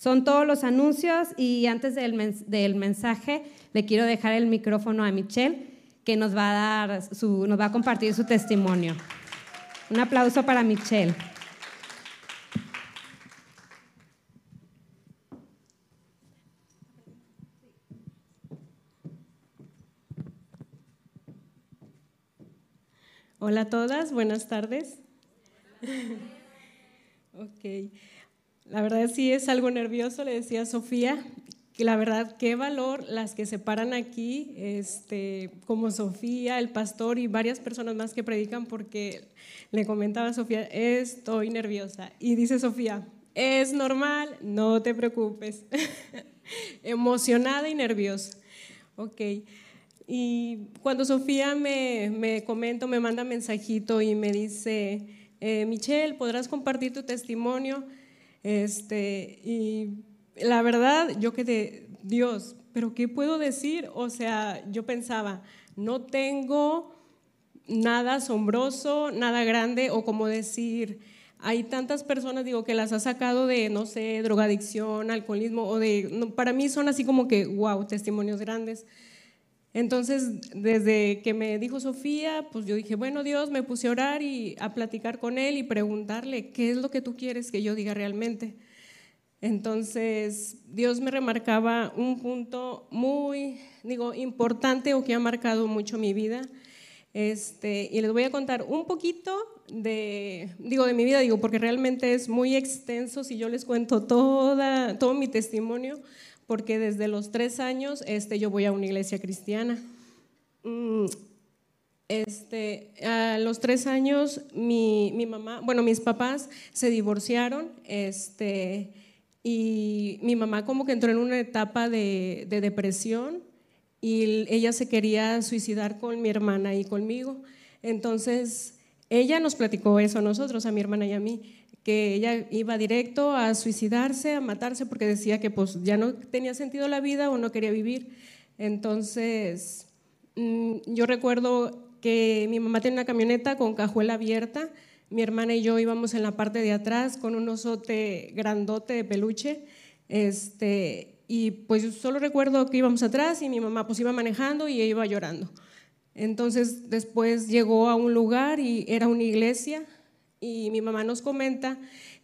Son todos los anuncios y antes del, mensaje le quiero dejar el micrófono a Michelle que nos va a, dar su, nos va a compartir su testimonio. Un aplauso para Michelle. Hola a todas, buenas tardes. ok. La verdad sí es algo nervioso, le decía Sofía, la verdad qué valor las que se paran aquí, este, como Sofía, el pastor y varias personas más que predican, porque le comentaba Sofía, estoy nerviosa. Y dice Sofía, es normal, no te preocupes. Emocionada y nerviosa. Ok. Y cuando Sofía me, me comenta, me manda mensajito y me dice, eh, Michelle, ¿podrás compartir tu testimonio? Este, y la verdad, yo quedé, Dios, pero ¿qué puedo decir? O sea, yo pensaba, no tengo nada asombroso, nada grande, o como decir, hay tantas personas, digo, que las ha sacado de, no sé, drogadicción, alcoholismo, o de, para mí son así como que, wow, testimonios grandes. Entonces, desde que me dijo Sofía, pues yo dije, bueno, Dios, me puse a orar y a platicar con él y preguntarle, ¿qué es lo que tú quieres que yo diga realmente? Entonces, Dios me remarcaba un punto muy, digo, importante o que ha marcado mucho mi vida. Este, y les voy a contar un poquito de, digo, de mi vida, digo, porque realmente es muy extenso si yo les cuento toda, todo mi testimonio porque desde los tres años este, yo voy a una iglesia cristiana. Mm, este, a los tres años mi, mi, mamá, bueno, mis papás se divorciaron este, y mi mamá como que entró en una etapa de, de depresión y ella se quería suicidar con mi hermana y conmigo. Entonces, ella nos platicó eso a nosotros, a mi hermana y a mí que ella iba directo a suicidarse, a matarse, porque decía que pues ya no tenía sentido la vida o no quería vivir. Entonces, mm, yo recuerdo que mi mamá tenía una camioneta con cajuela abierta, mi hermana y yo íbamos en la parte de atrás con un osote grandote de peluche, este, y pues yo solo recuerdo que íbamos atrás y mi mamá pues iba manejando y iba llorando. Entonces después llegó a un lugar y era una iglesia, y mi mamá nos comenta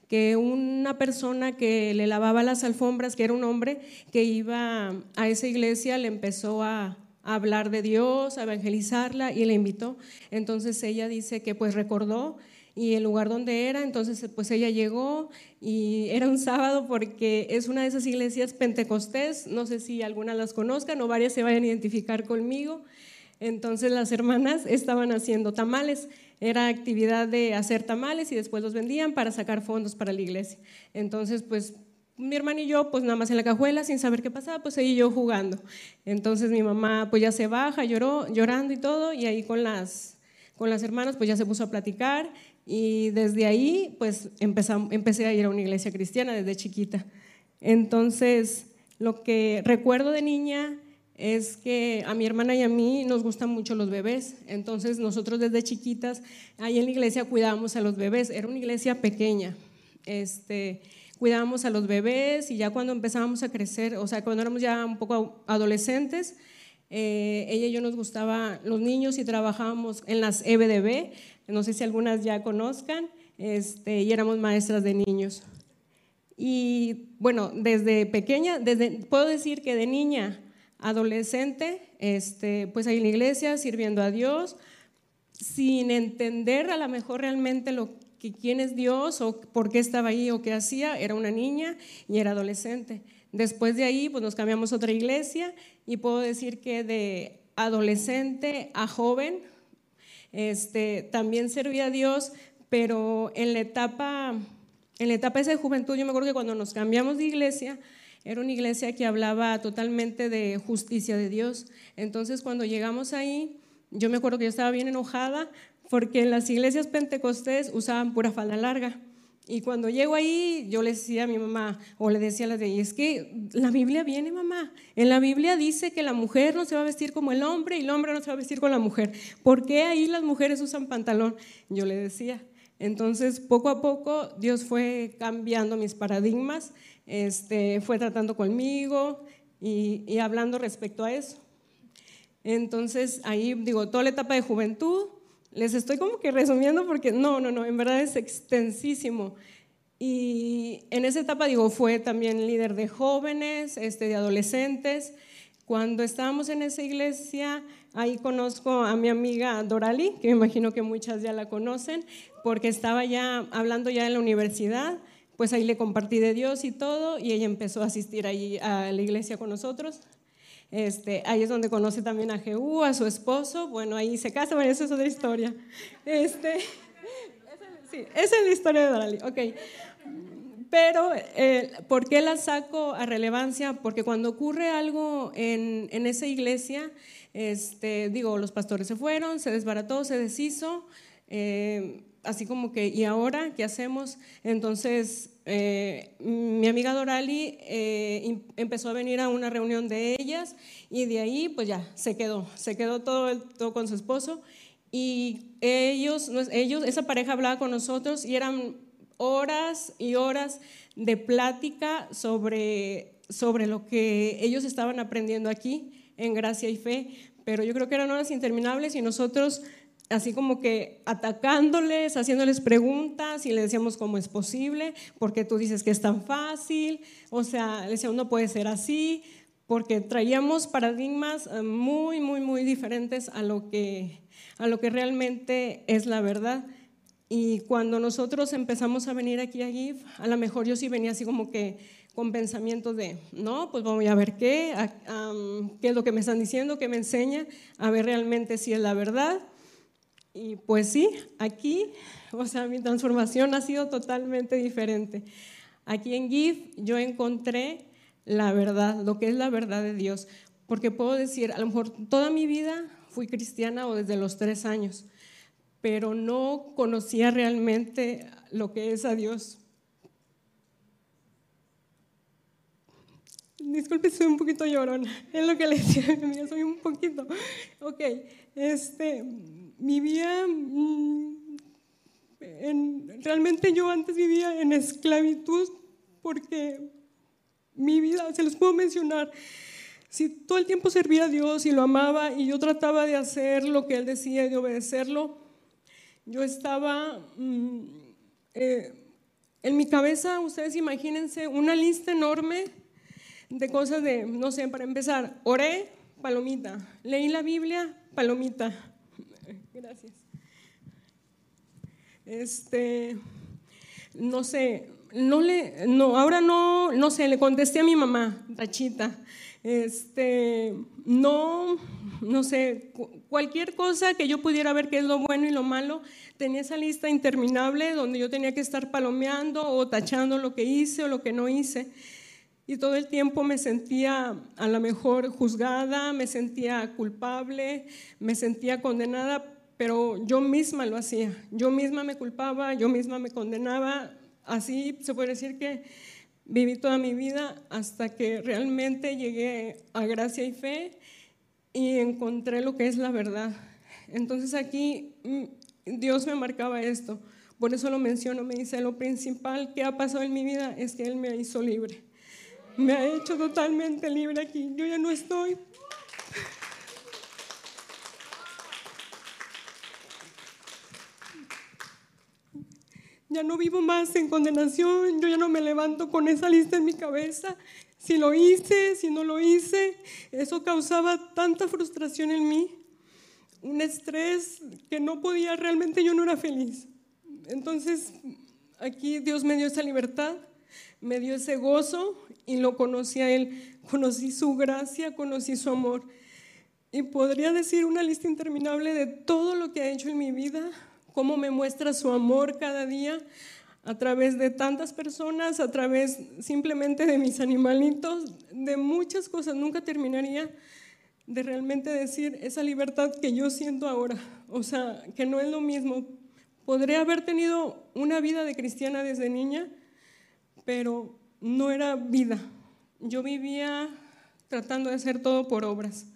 que una persona que le lavaba las alfombras, que era un hombre que iba a esa iglesia, le empezó a, hablar de Dios, a evangelizarla y le invitó. Entonces ella dice que pues recordó y el lugar donde era, entonces pues ella llegó y era un sábado porque es una de esas iglesias pentecostés, no sé si algunas las conozcan o varias se vayan a identificar conmigo. Entonces las hermanas estaban haciendo tamales era actividad de hacer tamales y después los vendían para sacar fondos para la iglesia. Entonces, pues mi hermana y yo, pues nada más en la cajuela, sin saber qué pasaba, pues ahí yo jugando. Entonces mi mamá, pues ya se baja, lloró, llorando y todo, y ahí con las, con las hermanas, pues ya se puso a platicar, y desde ahí, pues empecé a ir a una iglesia cristiana desde chiquita. Entonces, lo que recuerdo de niña es que a mi hermana y a mí nos gustan mucho los bebés. Entonces nosotros desde chiquitas ahí en la iglesia cuidábamos a los bebés. Era una iglesia pequeña. Este, cuidábamos a los bebés y ya cuando empezábamos a crecer, o sea, cuando éramos ya un poco adolescentes, eh, ella y yo nos gustaba los niños y trabajábamos en las EBDB. No sé si algunas ya conozcan. Este, y éramos maestras de niños. Y bueno, desde pequeña, desde, puedo decir que de niña adolescente, este, pues ahí en la iglesia sirviendo a Dios, sin entender a lo mejor realmente lo que quién es Dios o por qué estaba ahí o qué hacía, era una niña y era adolescente. Después de ahí, pues nos cambiamos a otra iglesia y puedo decir que de adolescente a joven, este, también servía a Dios, pero en la etapa, en la etapa esa de juventud, yo me acuerdo que cuando nos cambiamos de iglesia, era una iglesia que hablaba totalmente de justicia de Dios. Entonces cuando llegamos ahí, yo me acuerdo que yo estaba bien enojada porque en las iglesias pentecostés usaban pura falda larga. Y cuando llego ahí, yo le decía a mi mamá, o le decía a la de es que la Biblia viene, mamá. En la Biblia dice que la mujer no se va a vestir como el hombre y el hombre no se va a vestir con la mujer. ¿Por qué ahí las mujeres usan pantalón? Yo le decía. Entonces, poco a poco, Dios fue cambiando mis paradigmas, este, fue tratando conmigo y, hablando respecto a eso. Entonces, ahí digo, toda la etapa de juventud, les estoy como que resumiendo porque no, no, no, en verdad es extensísimo. Y en esa etapa, digo, fue también líder de jóvenes, este, de adolescentes. Cuando estábamos en esa iglesia, ahí conozco a mi amiga Dorali, que me imagino que muchas ya la conocen, porque estaba ya hablando ya en la universidad, pues ahí le compartí de Dios y todo, y ella empezó a asistir ahí a la iglesia con nosotros. Este, ahí es donde conoce también a Jehú, a su esposo. Bueno, ahí se casa, bueno, eso es otra historia. Este, sí, esa es la historia de Dorali. Ok. Pero, eh, ¿por qué la saco a relevancia? Porque cuando ocurre algo en, en esa iglesia, este, digo, los pastores se fueron, se desbarató, se deshizo, eh, así como que, ¿y ahora qué hacemos? Entonces, eh, mi amiga Dorali eh, empezó a venir a una reunión de ellas y de ahí, pues ya, se quedó, se quedó todo, todo con su esposo. Y ellos, ellos, esa pareja hablaba con nosotros y eran horas y horas de plática sobre, sobre lo que ellos estaban aprendiendo aquí en gracia y fe, pero yo creo que eran horas interminables y nosotros así como que atacándoles, haciéndoles preguntas y le decíamos cómo es posible, porque tú dices que es tan fácil, o sea, le decíamos no puede ser así, porque traíamos paradigmas eh, muy, muy, muy diferentes a lo que, a lo que realmente es la verdad. Y cuando nosotros empezamos a venir aquí a GIF, a lo mejor yo sí venía así como que con pensamientos de, no, pues vamos a ver qué, qué es lo que me están diciendo, qué me enseña, a ver realmente si es la verdad. Y pues sí, aquí, o sea, mi transformación ha sido totalmente diferente. Aquí en GIF yo encontré la verdad, lo que es la verdad de Dios, porque puedo decir, a lo mejor toda mi vida fui cristiana o desde los tres años, pero no conocía realmente lo que es a Dios. Disculpe, soy un poquito llorona. Es lo que le decía, soy un poquito. Ok, este, vivía, mm, en, realmente yo antes vivía en esclavitud porque mi vida, se los puedo mencionar, si todo el tiempo servía a Dios y lo amaba y yo trataba de hacer lo que Él decía y de obedecerlo, yo estaba mm, eh, en mi cabeza, ustedes imagínense, una lista enorme de cosas de, no sé, para empezar, oré, palomita, leí la Biblia, palomita. Gracias. Este, no sé, no le, no, ahora no, no sé, le contesté a mi mamá, Rachita. Este, no, no sé, cualquier cosa que yo pudiera ver que es lo bueno y lo malo, tenía esa lista interminable donde yo tenía que estar palomeando o tachando lo que hice o lo que no hice. Y todo el tiempo me sentía a lo mejor juzgada, me sentía culpable, me sentía condenada, pero yo misma lo hacía. Yo misma me culpaba, yo misma me condenaba. Así se puede decir que viví toda mi vida hasta que realmente llegué a gracia y fe y encontré lo que es la verdad. Entonces aquí mm, Dios me marcaba esto. Por eso lo menciono, me dice, lo principal que ha pasado en mi vida es que Él me hizo libre me ha hecho totalmente libre aquí. Yo ya no estoy. Ya no vivo más en condenación, yo ya no me levanto con esa lista en mi cabeza. Si lo hice, si no lo hice, eso causaba tanta frustración en mí, un estrés que no podía, realmente yo no era feliz. Entonces, aquí Dios me dio esa libertad, me dio ese gozo y lo conocí a Él. Conocí su gracia, conocí su amor. Y podría decir una lista interminable de todo lo que ha hecho en mi vida, cómo me muestra su amor cada día a través de tantas personas, a través simplemente de mis animalitos, de muchas cosas. Nunca terminaría de realmente decir esa libertad que yo siento ahora. O sea, que no es lo mismo. Podría haber tenido una vida de cristiana desde niña, pero no era vida. Yo vivía tratando de hacer todo por obras,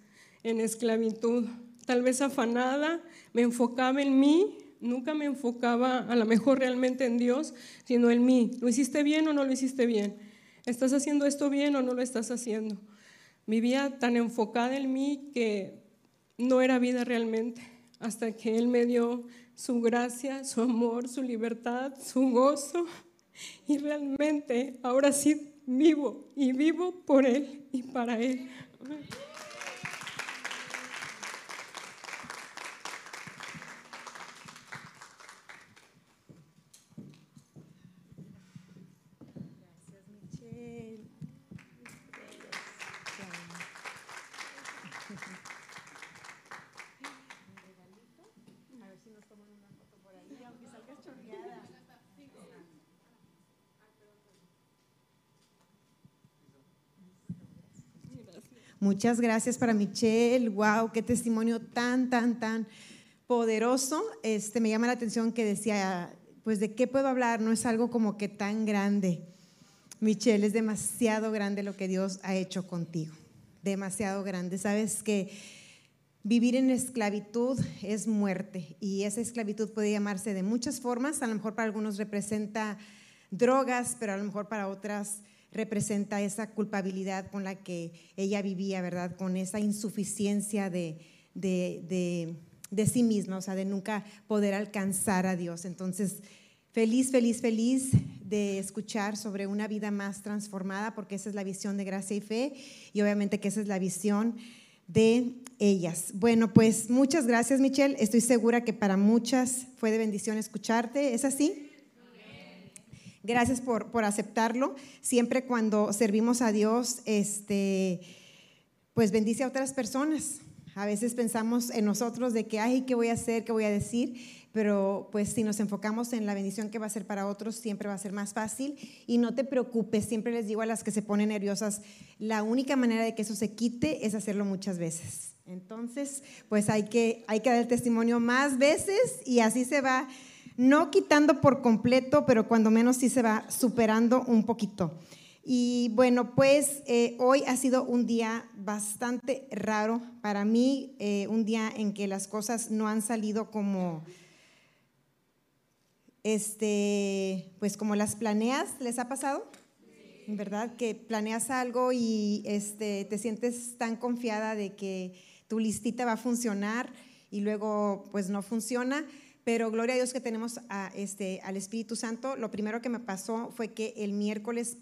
en esclavitud, tal vez afanada, me enfocaba en mí, nunca me enfocaba a lo mejor realmente en Dios, sino en mí. ¿Lo hiciste bien o no lo hiciste bien? ¿Estás haciendo esto bien o no lo estás haciendo? Vivía tan enfocada en mí que no era vida realmente, hasta que Él me dio su gracia, su amor, su libertad, su gozo. Y realmente ahora sí vivo y vivo por Él y para Él. Muchas gracias para Michelle. Wow, qué testimonio tan, tan, tan poderoso. Este me llama la atención que decía, pues de qué puedo hablar, no es algo como que tan grande. Michelle, es demasiado grande lo que Dios ha hecho contigo. Demasiado grande. Sabes que vivir en esclavitud es muerte y esa esclavitud puede llamarse de muchas formas. A lo mejor para algunos representa drogas, pero a lo mejor para otras representa esa culpabilidad con la que ella vivía, ¿verdad? Con esa insuficiencia de, de, de, sí misma, o sea, de nunca poder alcanzar a Dios. Entonces, feliz, feliz, feliz de escuchar sobre una vida más transformada, porque esa es la visión de gracia y fe, y obviamente que esa es la visión de ellas. Bueno, pues muchas gracias, Michelle. Estoy segura que para muchas fue de bendición escucharte. ¿Es así? Gracias por, por aceptarlo. Siempre cuando servimos a Dios, este, pues bendice a otras personas. A veces pensamos en nosotros de que, ay, ¿qué voy a hacer? ¿Qué voy a decir? Pero pues si nos enfocamos en la bendición que va a ser para otros, siempre va a ser más fácil. Y no te preocupes, siempre les digo a las que se ponen nerviosas, la única manera de que eso se quite es hacerlo muchas veces. Entonces, pues hay que, hay que dar testimonio más veces y así se va no quitando por completo, pero cuando menos sí se va superando un poquito. Y bueno, pues eh, hoy ha sido un día bastante raro para mí, eh, un día en que las cosas no han salido como, este, pues como las planeas, ¿les ha pasado? ¿Verdad? Que planeas algo y este, te sientes tan confiada de que tu listita va a funcionar y luego pues no funciona. Pero gloria a Dios que tenemos a, este, al Espíritu Santo. Lo primero que me pasó fue que el miércoles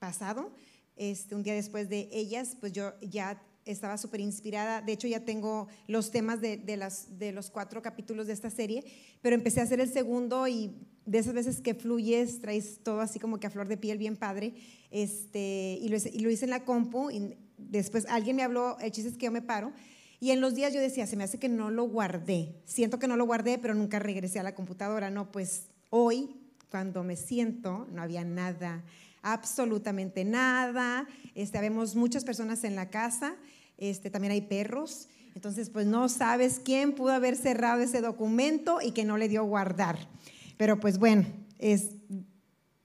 pasado, este, un día después de ellas, pues yo ya estaba súper inspirada. De hecho, ya tengo los temas de, de, las, de los cuatro capítulos de esta serie, pero empecé a hacer el segundo y de esas veces que fluyes, traes todo así como que a flor de piel, bien padre. Este, y, lo, y lo hice en la compu y después alguien me habló, el chiste es que yo me paro y en los días yo decía, se me hace que no lo guardé. Siento que no lo guardé, pero nunca regresé a la computadora. No, pues hoy, cuando me siento, no había nada, absolutamente nada. Este, vemos muchas personas en la casa, este, también hay perros. Entonces, pues no sabes quién pudo haber cerrado ese documento y que no le dio guardar. Pero pues bueno, es,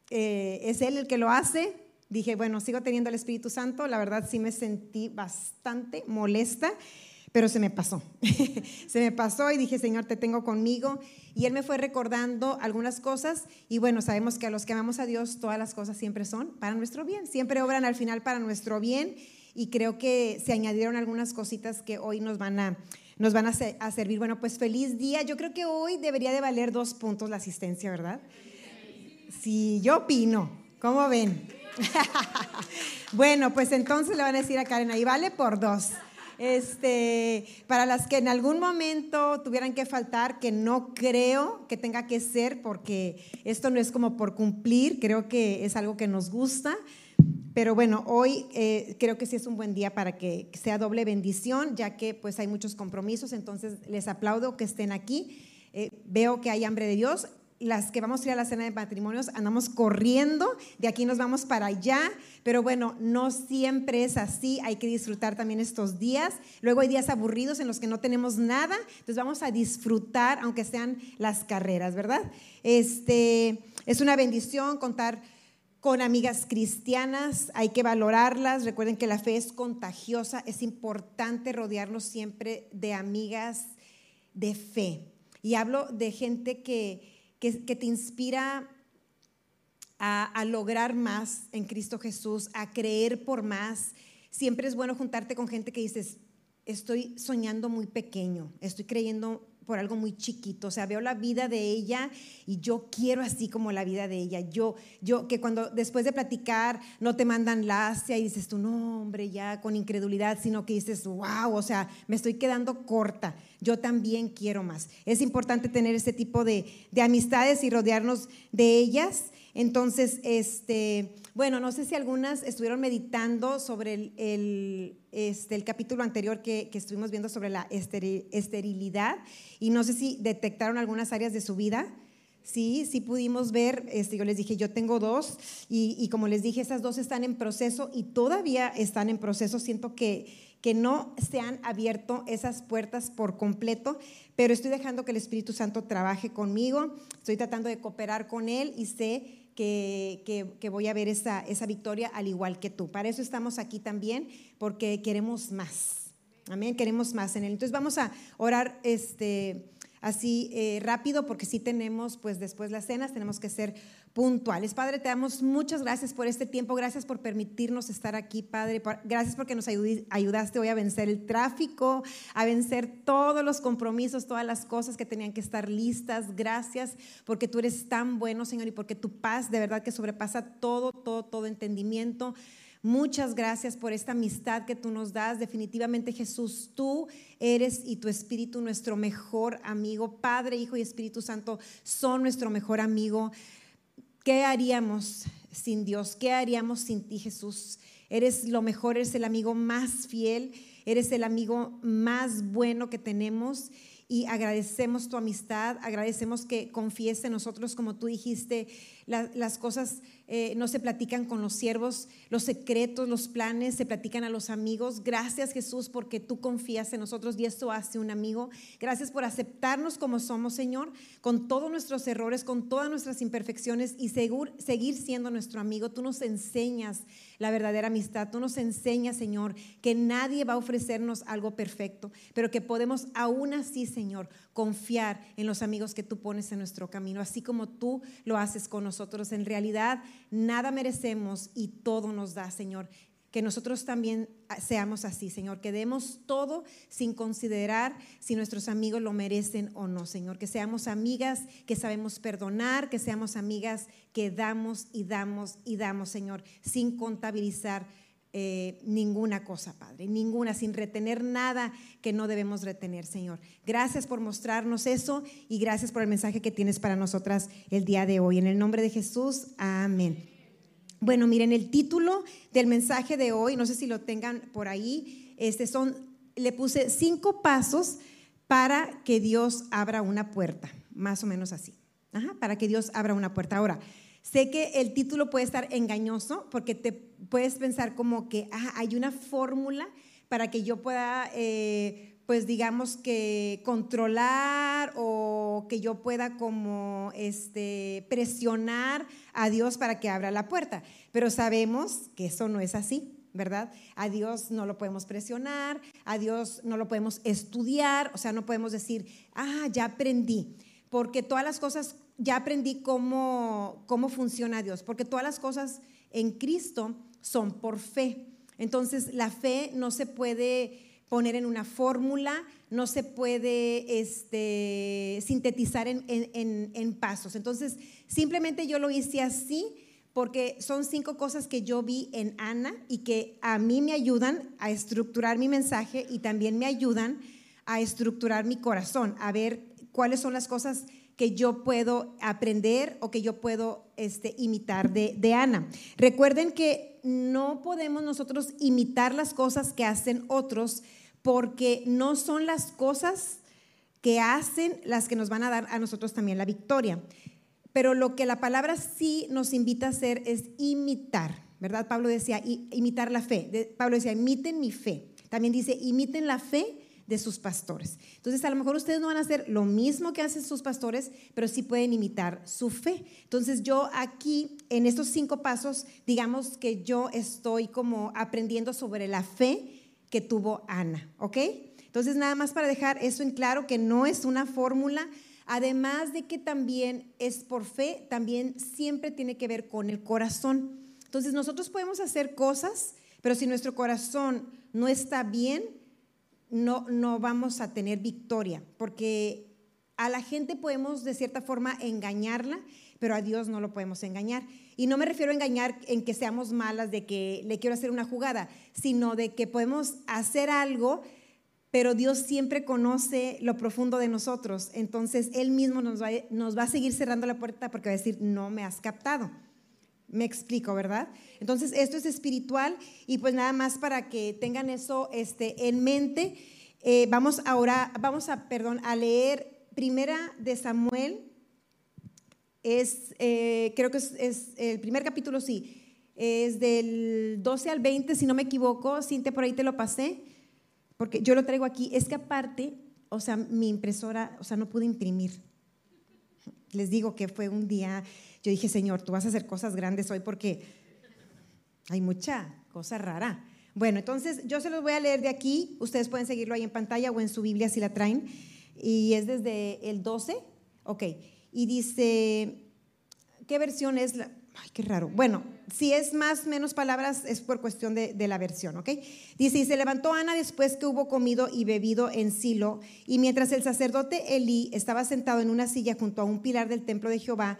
eh, es él el que lo hace. Dije, bueno, sigo teniendo el Espíritu Santo. La verdad sí me sentí bastante molesta pero se me pasó. se me pasó y dije, Señor, te tengo conmigo. Y Él me fue recordando algunas cosas y bueno, sabemos que a los que amamos a Dios todas las cosas siempre son para nuestro bien, siempre obran al final para nuestro bien y creo que se añadieron algunas cositas que hoy nos van a, nos van a, servir. Bueno, pues feliz día. Yo creo que hoy debería de valer dos puntos la asistencia, ¿verdad? Sí, yo opino. ¿Cómo ven? bueno, pues entonces le van a decir a Karen, ahí vale por dos. Este, para las que en algún momento tuvieran que faltar, que no creo que tenga que ser, porque esto no es como por cumplir, creo que es algo que nos gusta. Pero bueno, hoy eh, creo que sí es un buen día para que sea doble bendición, ya que pues hay muchos compromisos, entonces les aplaudo que estén aquí. Eh, veo que hay hambre de Dios las que vamos a ir a la cena de matrimonios andamos corriendo, de aquí nos vamos para allá, pero bueno, no siempre es así, hay que disfrutar también estos días. Luego hay días aburridos en los que no tenemos nada, entonces vamos a disfrutar aunque sean las carreras, ¿verdad? Este, es una bendición contar con amigas cristianas, hay que valorarlas, recuerden que la fe es contagiosa, es importante rodearnos siempre de amigas de fe. Y hablo de gente que, que, te inspira a, a, lograr más en Cristo Jesús, a creer por más. Siempre es bueno juntarte con gente que dices, estoy soñando muy pequeño, estoy creyendo por algo muy chiquito, o sea, veo la vida de ella y yo quiero así como la vida de ella. Yo, yo que cuando después de platicar no te mandan lacia y dices tú, no, hombre, ya con incredulidad, sino que dices, wow, o sea, me estoy quedando corta, yo también quiero más. Es importante tener ese tipo de, de amistades y rodearnos de ellas. Entonces, este, bueno, no sé si algunas estuvieron meditando sobre el, este, el capítulo anterior que, que, estuvimos viendo sobre la esterilidad y no sé si detectaron algunas áreas de su vida. Sí, sí pudimos ver, este, yo les dije, yo tengo dos y, y, como les dije, esas dos están en proceso y todavía están en proceso. Siento que, que no se han abierto esas puertas por completo, pero estoy dejando que el Espíritu Santo trabaje conmigo, estoy tratando de cooperar con Él y sé que, voy a ver esa, esa victoria al igual que tú. Para eso estamos aquí también, porque queremos más. Amén, queremos más en él. Entonces vamos a orar este, así eh, rápido, porque si tenemos, pues después las cenas, tenemos que ser puntuales. Padre, te damos muchas gracias por este tiempo, gracias por permitirnos estar aquí, Padre, gracias porque nos ayudaste hoy a vencer el tráfico, a vencer todos los compromisos, todas las cosas que tenían que estar listas. Gracias porque tú eres tan bueno, Señor, y porque tu paz de verdad que sobrepasa todo, todo, todo entendimiento. Muchas gracias por esta amistad que tú nos das. Definitivamente Jesús, tú eres y tu Espíritu nuestro mejor amigo. Padre, Hijo y Espíritu Santo son nuestro mejor amigo. ¿Qué haríamos sin Dios? ¿Qué haríamos sin ti, Jesús? Eres lo mejor, eres el amigo más fiel, eres el amigo más bueno que tenemos y agradecemos tu amistad, agradecemos que confíes en nosotros como tú dijiste las cosas eh, no se platican con los siervos, los secretos, los planes se platican a los amigos. Gracias Jesús porque tú confías en nosotros y esto hace un amigo. Gracias por aceptarnos como somos, Señor, con todos nuestros errores, con todas nuestras imperfecciones y seguir siendo nuestro amigo. Tú nos enseñas la verdadera amistad. Tú nos enseñas, Señor, que nadie va a ofrecernos algo perfecto, pero que podemos aún así, Señor, confiar en los amigos que tú pones en nuestro camino, así como tú lo haces con nosotros. En realidad, nada merecemos y todo nos da, Señor. Que nosotros también seamos así, Señor, que demos todo sin considerar si nuestros amigos lo merecen o no, Señor. Que seamos amigas que sabemos perdonar, que seamos amigas que damos y damos y damos, Señor, sin contabilizar eh, ninguna cosa, Padre, ninguna, sin retener nada que no debemos retener, Señor. Gracias por mostrarnos eso y gracias por el mensaje que tienes para nosotras el día de hoy. En el nombre de Jesús, amén. Bueno, miren, el título del mensaje de hoy, no sé si lo tengan por ahí, este son, le puse cinco pasos para que Dios abra una puerta, más o menos así. para que Dios abra una puerta. Ahora, Sé que el título puede estar engañoso porque te puedes pensar como que ah, hay una fórmula para que yo pueda, eh, pues digamos que controlar o que yo pueda como este, presionar a Dios para que abra la puerta. Pero sabemos que eso no es así. ¿verdad? A Dios no lo podemos presionar, a Dios no lo podemos estudiar, o sea, no podemos decir, ah, ya aprendí, porque todas las cosas ya aprendí cómo, cómo funciona Dios, porque todas las cosas en Cristo son por fe. Entonces, la fe no se puede poner en una fórmula, no se puede este, sintetizar en, en, pasos. Entonces, simplemente yo lo hice así porque son cinco cosas que yo vi en Ana y que a mí me ayudan a estructurar mi mensaje y también me ayudan a estructurar mi corazón, a ver cuáles son las cosas que yo puedo aprender o que yo puedo este, imitar de, de Ana. Recuerden que no podemos nosotros imitar las cosas que hacen otros porque no son las cosas que hacen las que nos van a dar a nosotros también la victoria. Pero lo que la palabra sí nos invita a hacer es imitar, ¿verdad? Pablo decía, imitar la fe. Pablo decía, imiten mi fe. También dice, imiten la fe de sus pastores. Entonces, a lo mejor ustedes no van a hacer lo mismo que hacen sus pastores, pero sí pueden imitar su fe. Entonces, yo aquí, en estos cinco pasos, digamos que yo estoy como aprendiendo sobre la fe que tuvo Ana, ¿ok? Entonces, nada más para dejar eso en claro, que no es una fórmula, además de que también es por fe, también siempre tiene que ver con el corazón. Entonces nosotros podemos hacer cosas, pero si nuestro corazón no está bien, no, no vamos a tener victoria, porque a la gente podemos de cierta forma engañarla, pero a Dios no lo podemos engañar. Y no me refiero a engañar en que seamos malas, de que le quiero hacer una jugada, sino de que podemos hacer algo, pero Dios siempre conoce lo profundo de nosotros. Entonces Él mismo nos va, nos va a seguir cerrando la puerta porque va a decir, no me has captado. Me explico, ¿verdad? Entonces, esto es espiritual y pues nada más para que tengan eso este, en mente. Eh, vamos ahora, vamos a, perdón, a leer primera de Samuel. Es, eh, creo que es, el primer capítulo, sí. Es del 12 al 20, si no me equivoco. Cintia, por ahí te lo pasé, porque yo lo traigo aquí. Es que aparte, o sea, mi impresora, o sea, no pude imprimir. Les digo que fue un día yo dije, Señor, tú vas a hacer cosas grandes hoy porque hay mucha cosa rara. Bueno, entonces yo se los voy a leer de aquí. Ustedes pueden seguirlo ahí en pantalla o en su Biblia si la traen. Y es desde el 12. Ok. Y dice, ¿qué versión es la? Ay, qué raro. Bueno, si es más menos palabras, es por cuestión de, la versión, ¿ok? Dice, y se levantó Ana después que hubo comido y bebido en Silo, y mientras el sacerdote Elí estaba sentado en una silla junto a un pilar del templo de Jehová,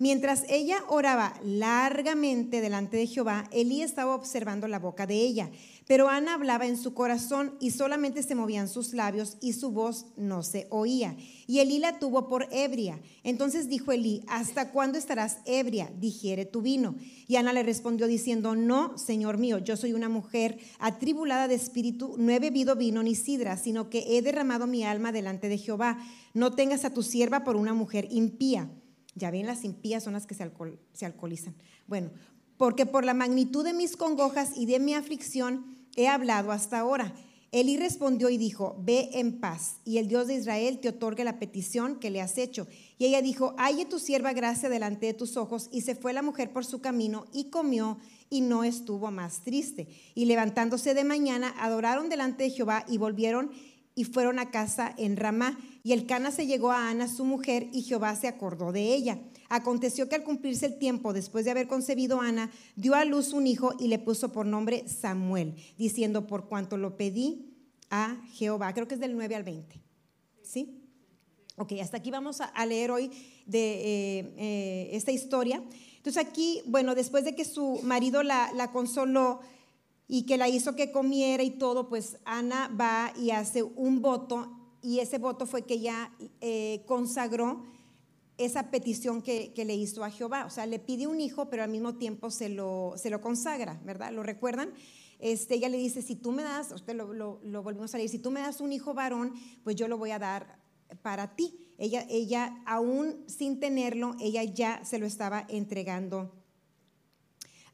Mientras ella oraba largamente delante de Jehová, Elí estaba observando la boca de ella. Pero Ana hablaba en su corazón y solamente se movían sus labios y su voz no se oía. Y Elí la tuvo por ebria. Entonces dijo Elí, ¿hasta cuándo estarás ebria? Digiere tu vino. Y Ana le respondió diciendo, no, Señor mío, yo soy una mujer atribulada de espíritu, no he bebido vino ni sidra, sino que he derramado mi alma delante de Jehová. No tengas a tu sierva por una mujer impía. Ya ven, las impías son las que se, se alcoholizan. Bueno, porque por la magnitud de mis congojas y de mi aflicción, he hablado hasta ahora. Elí respondió y dijo, ve en paz, y el Dios de Israel te otorgue la petición que le has hecho. Y ella dijo, halle tu sierva gracia delante de tus ojos. Y se fue la mujer por su camino y comió y no estuvo más triste. Y levantándose de mañana, adoraron delante de Jehová y volvieron y fueron a casa en Ramá. Y el Cana se llegó a Ana, su mujer, y Jehová se acordó de ella. Aconteció que al cumplirse el tiempo, después de haber concebido Ana, dio a luz un hijo y le puso por nombre Samuel, diciendo, por cuanto lo pedí a Jehová. Creo que es del 9 al 20. ¿Sí? Ok, hasta aquí vamos a, leer hoy de eh, eh, esta historia. Entonces aquí, bueno, después de que su marido la, consoló y que la hizo que comiera y todo, pues Ana va y hace un voto y ese voto fue que ella eh, consagró esa petición que, le hizo a Jehová. O sea, le pide un hijo, pero al mismo tiempo se lo, lo consagra, ¿verdad? ¿Lo recuerdan? Este, ella le dice, si tú me das, usted lo, lo, volvimos a leer, si tú me das un hijo varón, pues yo lo voy a dar para ti. Ella, ella, aún sin tenerlo, ella ya se lo estaba entregando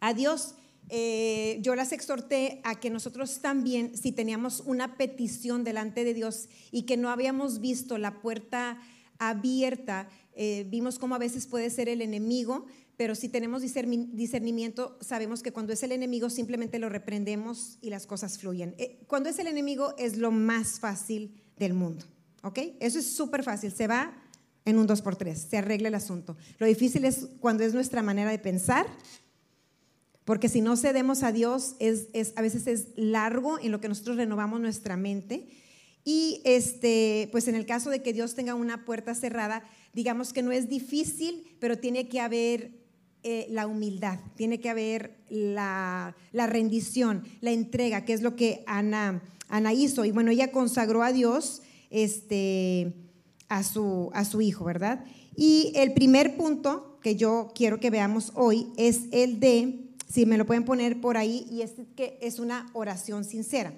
a Dios. Eh, yo las exhorté a que nosotros también, si teníamos una petición delante de Dios y que no habíamos visto la puerta abierta, eh, vimos cómo a veces puede ser el enemigo, pero si tenemos discernimiento, sabemos que cuando es el enemigo simplemente lo reprendemos y las cosas fluyen. Eh, cuando es el enemigo es lo más fácil del mundo, ¿ok? Eso es súper fácil, se va en un 2x3, se arregla el asunto. Lo difícil es cuando es nuestra manera de pensar, porque si no cedemos a Dios, a veces es largo en lo que nosotros renovamos nuestra mente. Y este, pues en el caso de que Dios tenga una puerta cerrada, digamos que no es difícil, pero tiene que haber eh, la humildad, tiene que haber la, rendición, la entrega, que es lo que Ana, hizo. Y bueno, ella consagró a Dios este, a su hijo, ¿verdad? Y el primer punto que yo quiero que veamos hoy es el de, si me lo pueden poner por ahí, y es que es una oración sincera.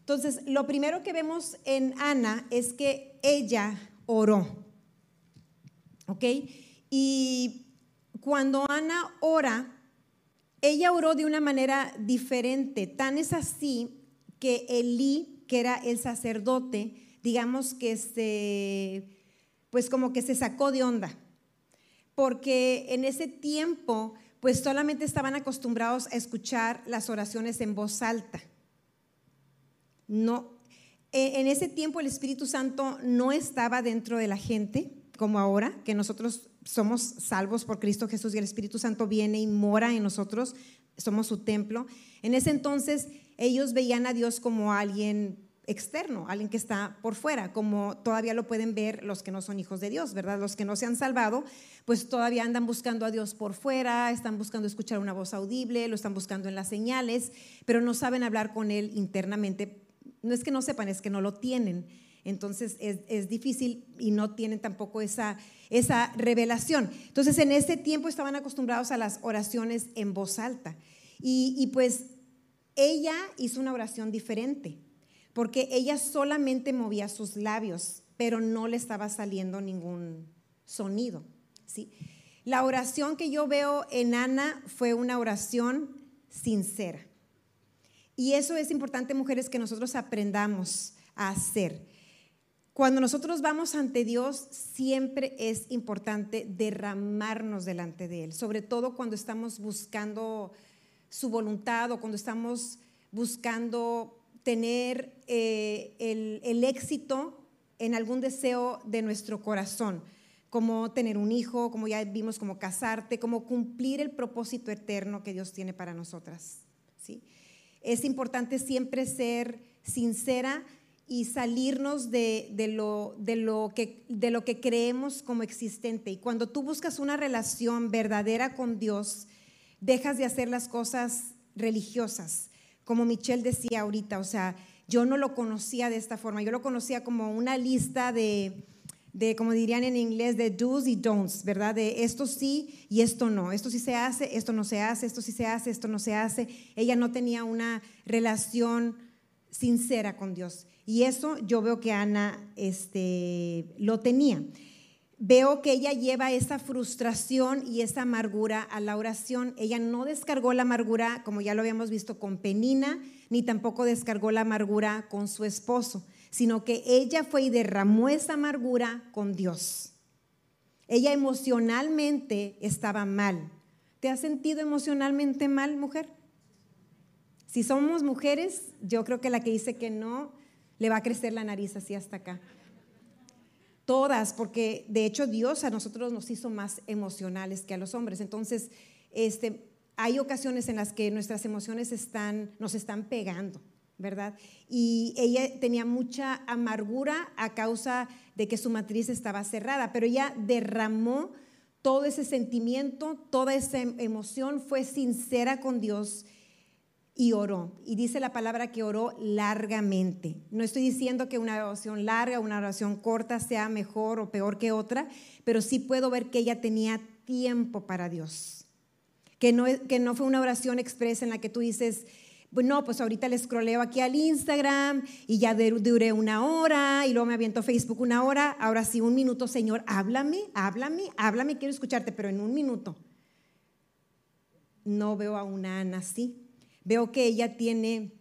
Entonces, lo primero que vemos en Ana es que ella oró. ¿Ok? Y cuando Ana ora, ella oró de una manera diferente. Tan es así que Elí, que era el sacerdote, digamos que se, pues como que se sacó de onda, porque en ese tiempo, pues solamente estaban acostumbrados a escuchar las oraciones en voz alta. No, e, en ese tiempo el Espíritu Santo no estaba dentro de la gente como ahora, que nosotros somos salvos por Cristo Jesús y el Espíritu Santo viene y mora en nosotros, somos su templo. En ese entonces ellos veían a Dios como alguien externo, alguien que está por fuera, como todavía lo pueden ver los que no son hijos de Dios, ¿verdad? Los que no se han salvado, pues todavía andan buscando a Dios por fuera, están buscando escuchar una voz audible, lo están buscando en las señales, pero no saben hablar con Él internamente. No es que no sepan, es que no lo tienen. Entonces es, difícil y no tienen tampoco esa, esa revelación. Entonces en ese tiempo estaban acostumbrados a las oraciones en voz alta. Y, y pues ella hizo una oración diferente, porque ella solamente movía sus labios, pero no le estaba saliendo ningún sonido. ¿sí? La oración que yo veo en Ana fue una oración sincera. Y eso es importante, mujeres, que nosotros aprendamos a hacer. Cuando nosotros vamos ante Dios, siempre es importante derramarnos delante de Él, sobre todo cuando estamos buscando su voluntad o cuando estamos buscando tener eh, el, éxito en algún deseo de nuestro corazón, como tener un hijo, como ya vimos, como casarte, como cumplir el propósito eterno que Dios tiene para nosotras. ¿sí? Es importante siempre ser sincera y salirnos de lo que creemos como existente. Y cuando tú buscas una relación verdadera con Dios, dejas de hacer las cosas religiosas. Como Michelle decía ahorita, o sea, yo no lo conocía de esta forma, yo lo conocía como una lista de, de, como dirían en inglés, de do's y don'ts, ¿verdad? De esto sí y esto no. Esto sí se hace, esto no se hace, esto sí se hace, esto no se hace. Ella no tenía una relación sincera con Dios. Y eso yo veo que Ana este, lo tenía. Veo que ella lleva esa frustración y esa amargura a la oración. Ella no descargó la amargura, como ya lo habíamos visto, con Penina, ni tampoco descargó la amargura con su esposo, sino que ella fue y derramó esa amargura con Dios. Ella emocionalmente estaba mal. ¿Te has sentido emocionalmente mal, mujer? Si somos mujeres, yo creo que la que dice que no, le va a crecer la nariz así hasta acá. Todas, porque de hecho Dios a nosotros nos hizo más emocionales que a los hombres. Entonces, este, hay ocasiones en las que nuestras emociones están, nos están pegando, ¿verdad? Y ella tenía mucha amargura a causa de que su matriz estaba cerrada, pero ella derramó todo ese sentimiento, toda esa emoción, fue sincera con Dios y oró. Y dice la palabra que oró largamente. No estoy diciendo que una oración larga, una oración corta sea mejor o peor que otra, pero sí puedo ver que ella tenía tiempo para Dios. Que no, que no fue una oración expresa en la que tú dices, bueno, pues ahorita le scrolleo aquí al Instagram y ya duré una hora y luego me aviento Facebook una hora. Ahora sí, un minuto, Señor, háblame, háblame, háblame, quiero escucharte, pero en un minuto. No veo a una Ana así. Veo que ella tiene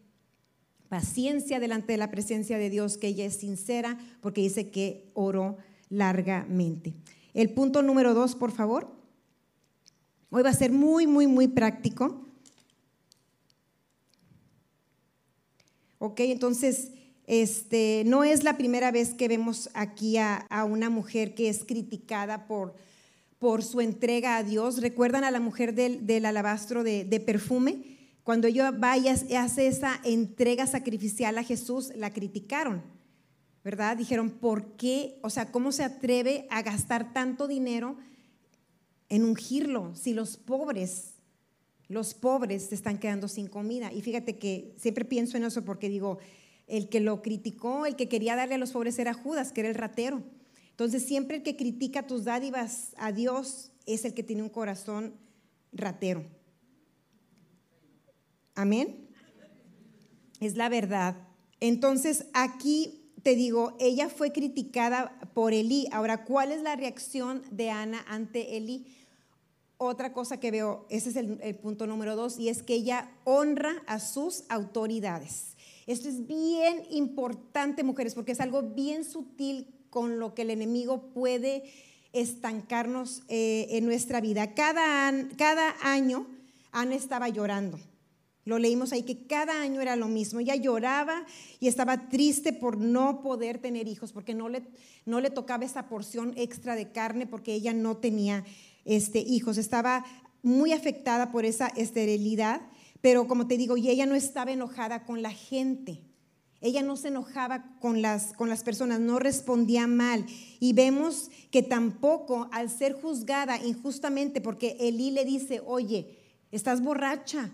paciencia delante de la presencia de Dios, que ella es sincera, porque dice que oró largamente. El punto número dos, por favor. Hoy va a ser muy, muy, muy práctico. Ok, entonces, este, no es la primera vez que vemos aquí a, una mujer que es criticada por, por, su entrega a Dios. ¿Recuerdan a la mujer del, alabastro de, de perfume? Cuando ella va y hace esa entrega sacrificial a Jesús, la criticaron, ¿verdad? Dijeron, ¿por qué? O sea, ¿cómo se atreve a gastar tanto dinero en ungirlo si los pobres, los pobres se están quedando sin comida? Y fíjate que siempre pienso en eso porque digo, el que lo criticó, el que quería darle a los pobres era Judas, que era el ratero. Entonces, siempre el que critica tus dádivas a Dios es el que tiene un corazón ratero. Amén. Es la verdad. Entonces aquí te digo, ella fue criticada por Elí. Ahora, ¿cuál es la reacción de Ana ante Elí? otra cosa que veo, ese es el, punto número dos, y es que ella honra a sus autoridades. Esto es bien importante, mujeres, porque es algo bien sutil con lo que el enemigo puede estancarnos eh, en nuestra vida. Cada año Ana estaba llorando. Lo leímos ahí que cada año era lo mismo. Ella lloraba y estaba triste por no poder tener hijos, porque no le, no le tocaba esa porción extra de carne, porque ella no tenía este, hijos. Estaba muy afectada por esa esterilidad, pero como te digo, y ella no estaba enojada con la gente. Ella no se enojaba con las, con las personas, no respondía mal. Y vemos que tampoco al ser juzgada injustamente, porque Elí le dice, oye, estás borracha,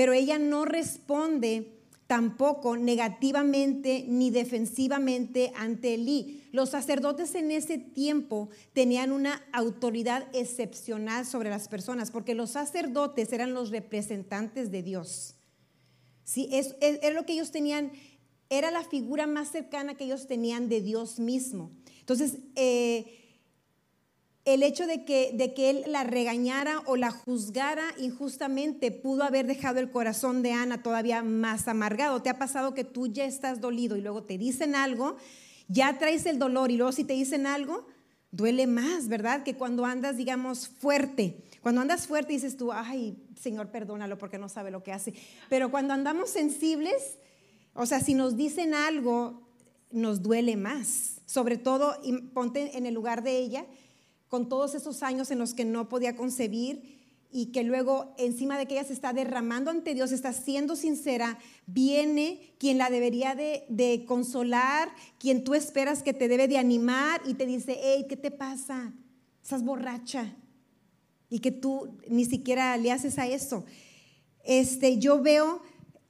pero ella no responde tampoco negativamente ni defensivamente ante Elí. Los sacerdotes en ese tiempo tenían una autoridad excepcional sobre las personas, porque los sacerdotes eran los representantes de Dios. Sí, es, lo que ellos tenían, era la figura más cercana que ellos tenían de Dios mismo. Entonces, eh, el hecho de que, de que él la regañara o la juzgara injustamente pudo haber dejado el corazón de Ana todavía más amargado. ¿Te ha pasado que tú ya estás dolido y luego te dicen algo, ya traes el dolor y luego si te dicen algo, duele más, ¿verdad? Que cuando andas, digamos, fuerte. Cuando andas fuerte dices tú, ay, Señor, perdónalo porque no sabe lo que hace. Pero cuando andamos sensibles, o sea, si nos dicen algo, nos duele más. Sobre todo, ponte en el lugar de ella con todos esos años en los que no podía concebir y que luego encima de que ella se está derramando ante Dios, está siendo sincera, viene quien la debería de, consolar, quien tú esperas que te debe de animar y te dice, hey, ¿qué te pasa? Estás borracha. Y que tú ni siquiera le haces a eso. Este, yo veo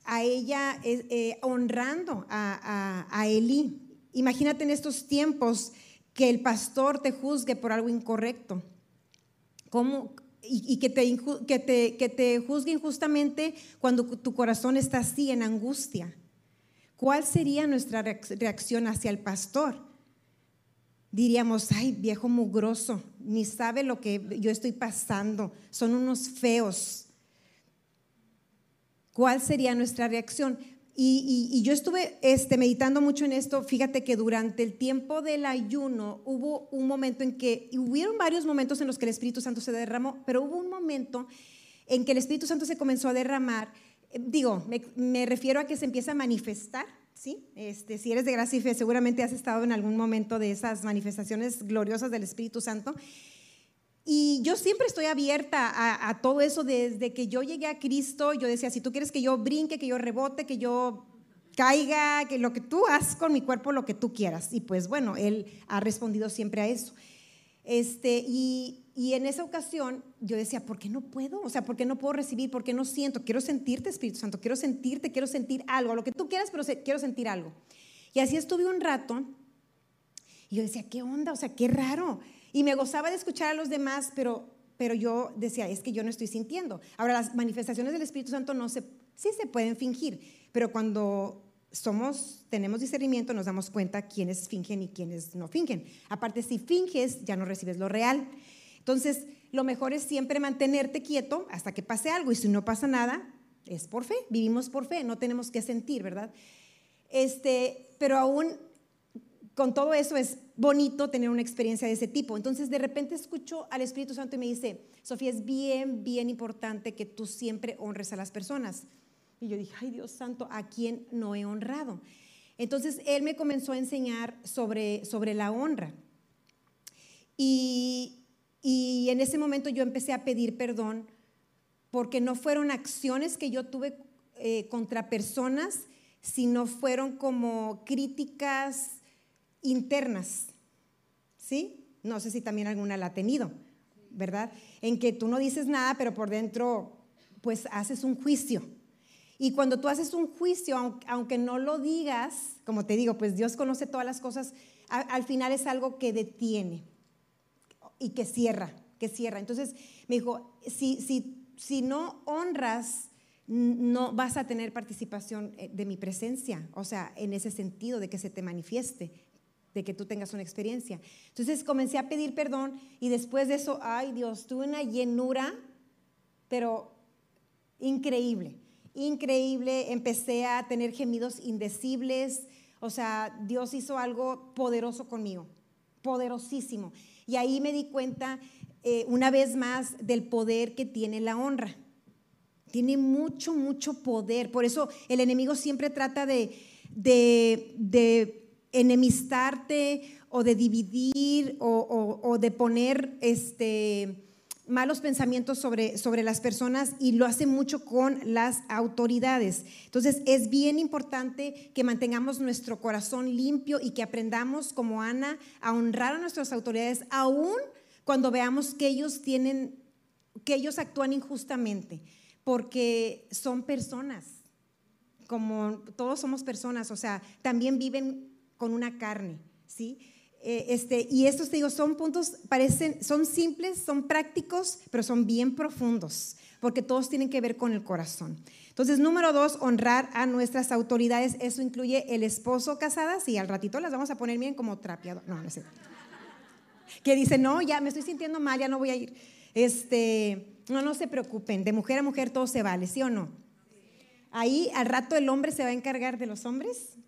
a ella eh, eh, honrando a, a, a Elí. Imagínate en estos tiempos que el pastor te juzgue por algo incorrecto. ¿Cómo? Y, que, te, que, te, que te juzgue injustamente cuando tu corazón está así en angustia. ¿Cuál sería nuestra reacción hacia el pastor? Diríamos, ay, viejo mugroso, ni sabe lo que yo estoy pasando, son unos feos. ¿Cuál sería nuestra reacción? Y, yo estuve este, meditando mucho en esto. Fíjate que durante el tiempo del ayuno hubo un momento en que, hubieron varios momentos en los que el Espíritu Santo se derramó, pero hubo un momento en que el Espíritu Santo se comenzó a derramar. Eh, digo, me, refiero a que se empieza a manifestar, ¿sí? Este, si eres de gracia y fe, seguramente has estado en algún momento de esas manifestaciones gloriosas del Espíritu Santo. Y yo siempre estoy abierta a, todo eso desde que yo llegué a Cristo. Yo decía, si tú quieres que yo brinque, que yo rebote, que yo caiga, que lo que tú hagas con mi cuerpo, lo que tú quieras. Y pues bueno, Él ha respondido siempre a eso. Este, y, y en esa ocasión yo decía, ¿por qué no puedo? O sea, ¿por qué no puedo recibir? ¿Por qué no siento? Quiero sentirte, Espíritu Santo, quiero sentirte, quiero sentir algo, lo que tú quieras, pero quiero sentir algo. Y así estuve un rato y yo decía, ¿qué onda? O sea, qué raro. Y me gozaba de escuchar a los demás, pero, pero yo decía, es que yo no estoy sintiendo. Ahora, las manifestaciones del Espíritu Santo no se, sí se pueden fingir, pero cuando somos, tenemos discernimiento, nos damos cuenta quiénes fingen y quiénes no fingen. Aparte, si finges, ya no recibes lo real. Entonces, lo mejor es siempre mantenerte quieto hasta que pase algo. Y si no pasa nada, es por fe. Vivimos por fe, no tenemos que sentir, ¿verdad? Este, pero aún con todo eso es bonito tener una experiencia de ese tipo. Entonces de repente escucho al Espíritu Santo y me dice, Sofía, es bien, bien importante que tú siempre honres a las personas. Y yo dije, ay Dios santo, ¿a quién no he honrado? Entonces él me comenzó a enseñar sobre, sobre la honra. Y, y en ese momento yo empecé a pedir perdón porque no fueron acciones que yo tuve eh, contra personas, sino fueron como críticas internas, ¿sí? No sé si también alguna la ha tenido, ¿verdad? En que tú no dices nada, pero por dentro, pues haces un juicio. Y cuando tú haces un juicio, aunque no lo digas, como te digo, pues Dios conoce todas las cosas, al final es algo que detiene y que cierra, que cierra. Entonces me dijo, si, si, si no honras, no vas a tener participación eh, de mi presencia, o sea, en ese sentido de que se te manifieste de que tú tengas una experiencia. Entonces comencé a pedir perdón y después de eso, ay Dios, tuve una llenura, pero increíble, increíble. Empecé a tener gemidos indecibles, o sea, Dios hizo algo poderoso conmigo, poderosísimo. Y ahí me di cuenta eh, una vez más del poder que tiene la honra. Tiene mucho, mucho poder. Por eso el enemigo siempre trata de, de, de enemistarte o de dividir o, de poner este, malos pensamientos sobre, sobre las personas y lo hace mucho con las autoridades. Entonces es bien importante que mantengamos nuestro corazón limpio y que aprendamos como Ana a honrar a nuestras autoridades aún cuando veamos que ellos tienen, que ellos actúan injustamente, porque son personas, como todos somos personas, o sea, también viven con una carne, ¿sí? Eh, este, y estos, te digo, son puntos, parecen, son simples, son prácticos, pero son bien profundos, porque todos tienen que ver con el corazón. Entonces, número dos, honrar a nuestras autoridades. Eso incluye el esposo casadas y al ratito las vamos a poner bien como trapeado. No, no sé. Que dice, no, ya me estoy sintiendo mal, ya no voy a ir. Este, no, no se preocupen, de mujer a mujer todo se vale, ¿sí o no? Ahí al rato el hombre se va a encargar de los hombres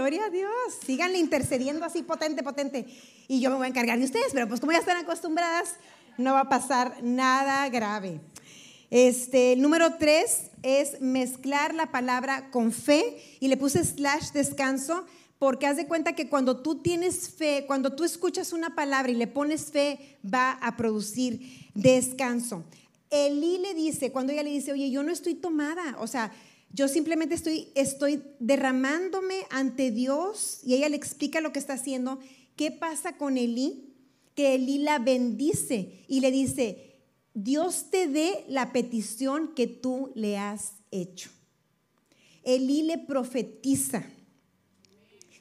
gloria a Dios. Síganle intercediendo así potente, potente. Y yo me voy a encargar de ustedes, pero pues como ya están acostumbradas, no va a pasar nada grave. Este, número tres es mezclar la palabra con fe y le puse slash descanso porque haz de cuenta que cuando tú tienes fe, cuando tú escuchas una palabra y le pones fe, va a producir descanso. Elí le dice, cuando ella le dice, oye, yo no estoy tomada, o sea, yo simplemente estoy, estoy derramándome ante Dios y ella le explica lo que está haciendo. ¿Qué pasa con Elí? Que Elí la bendice y le dice, Dios te dé la petición que tú le has hecho. Elí le profetiza.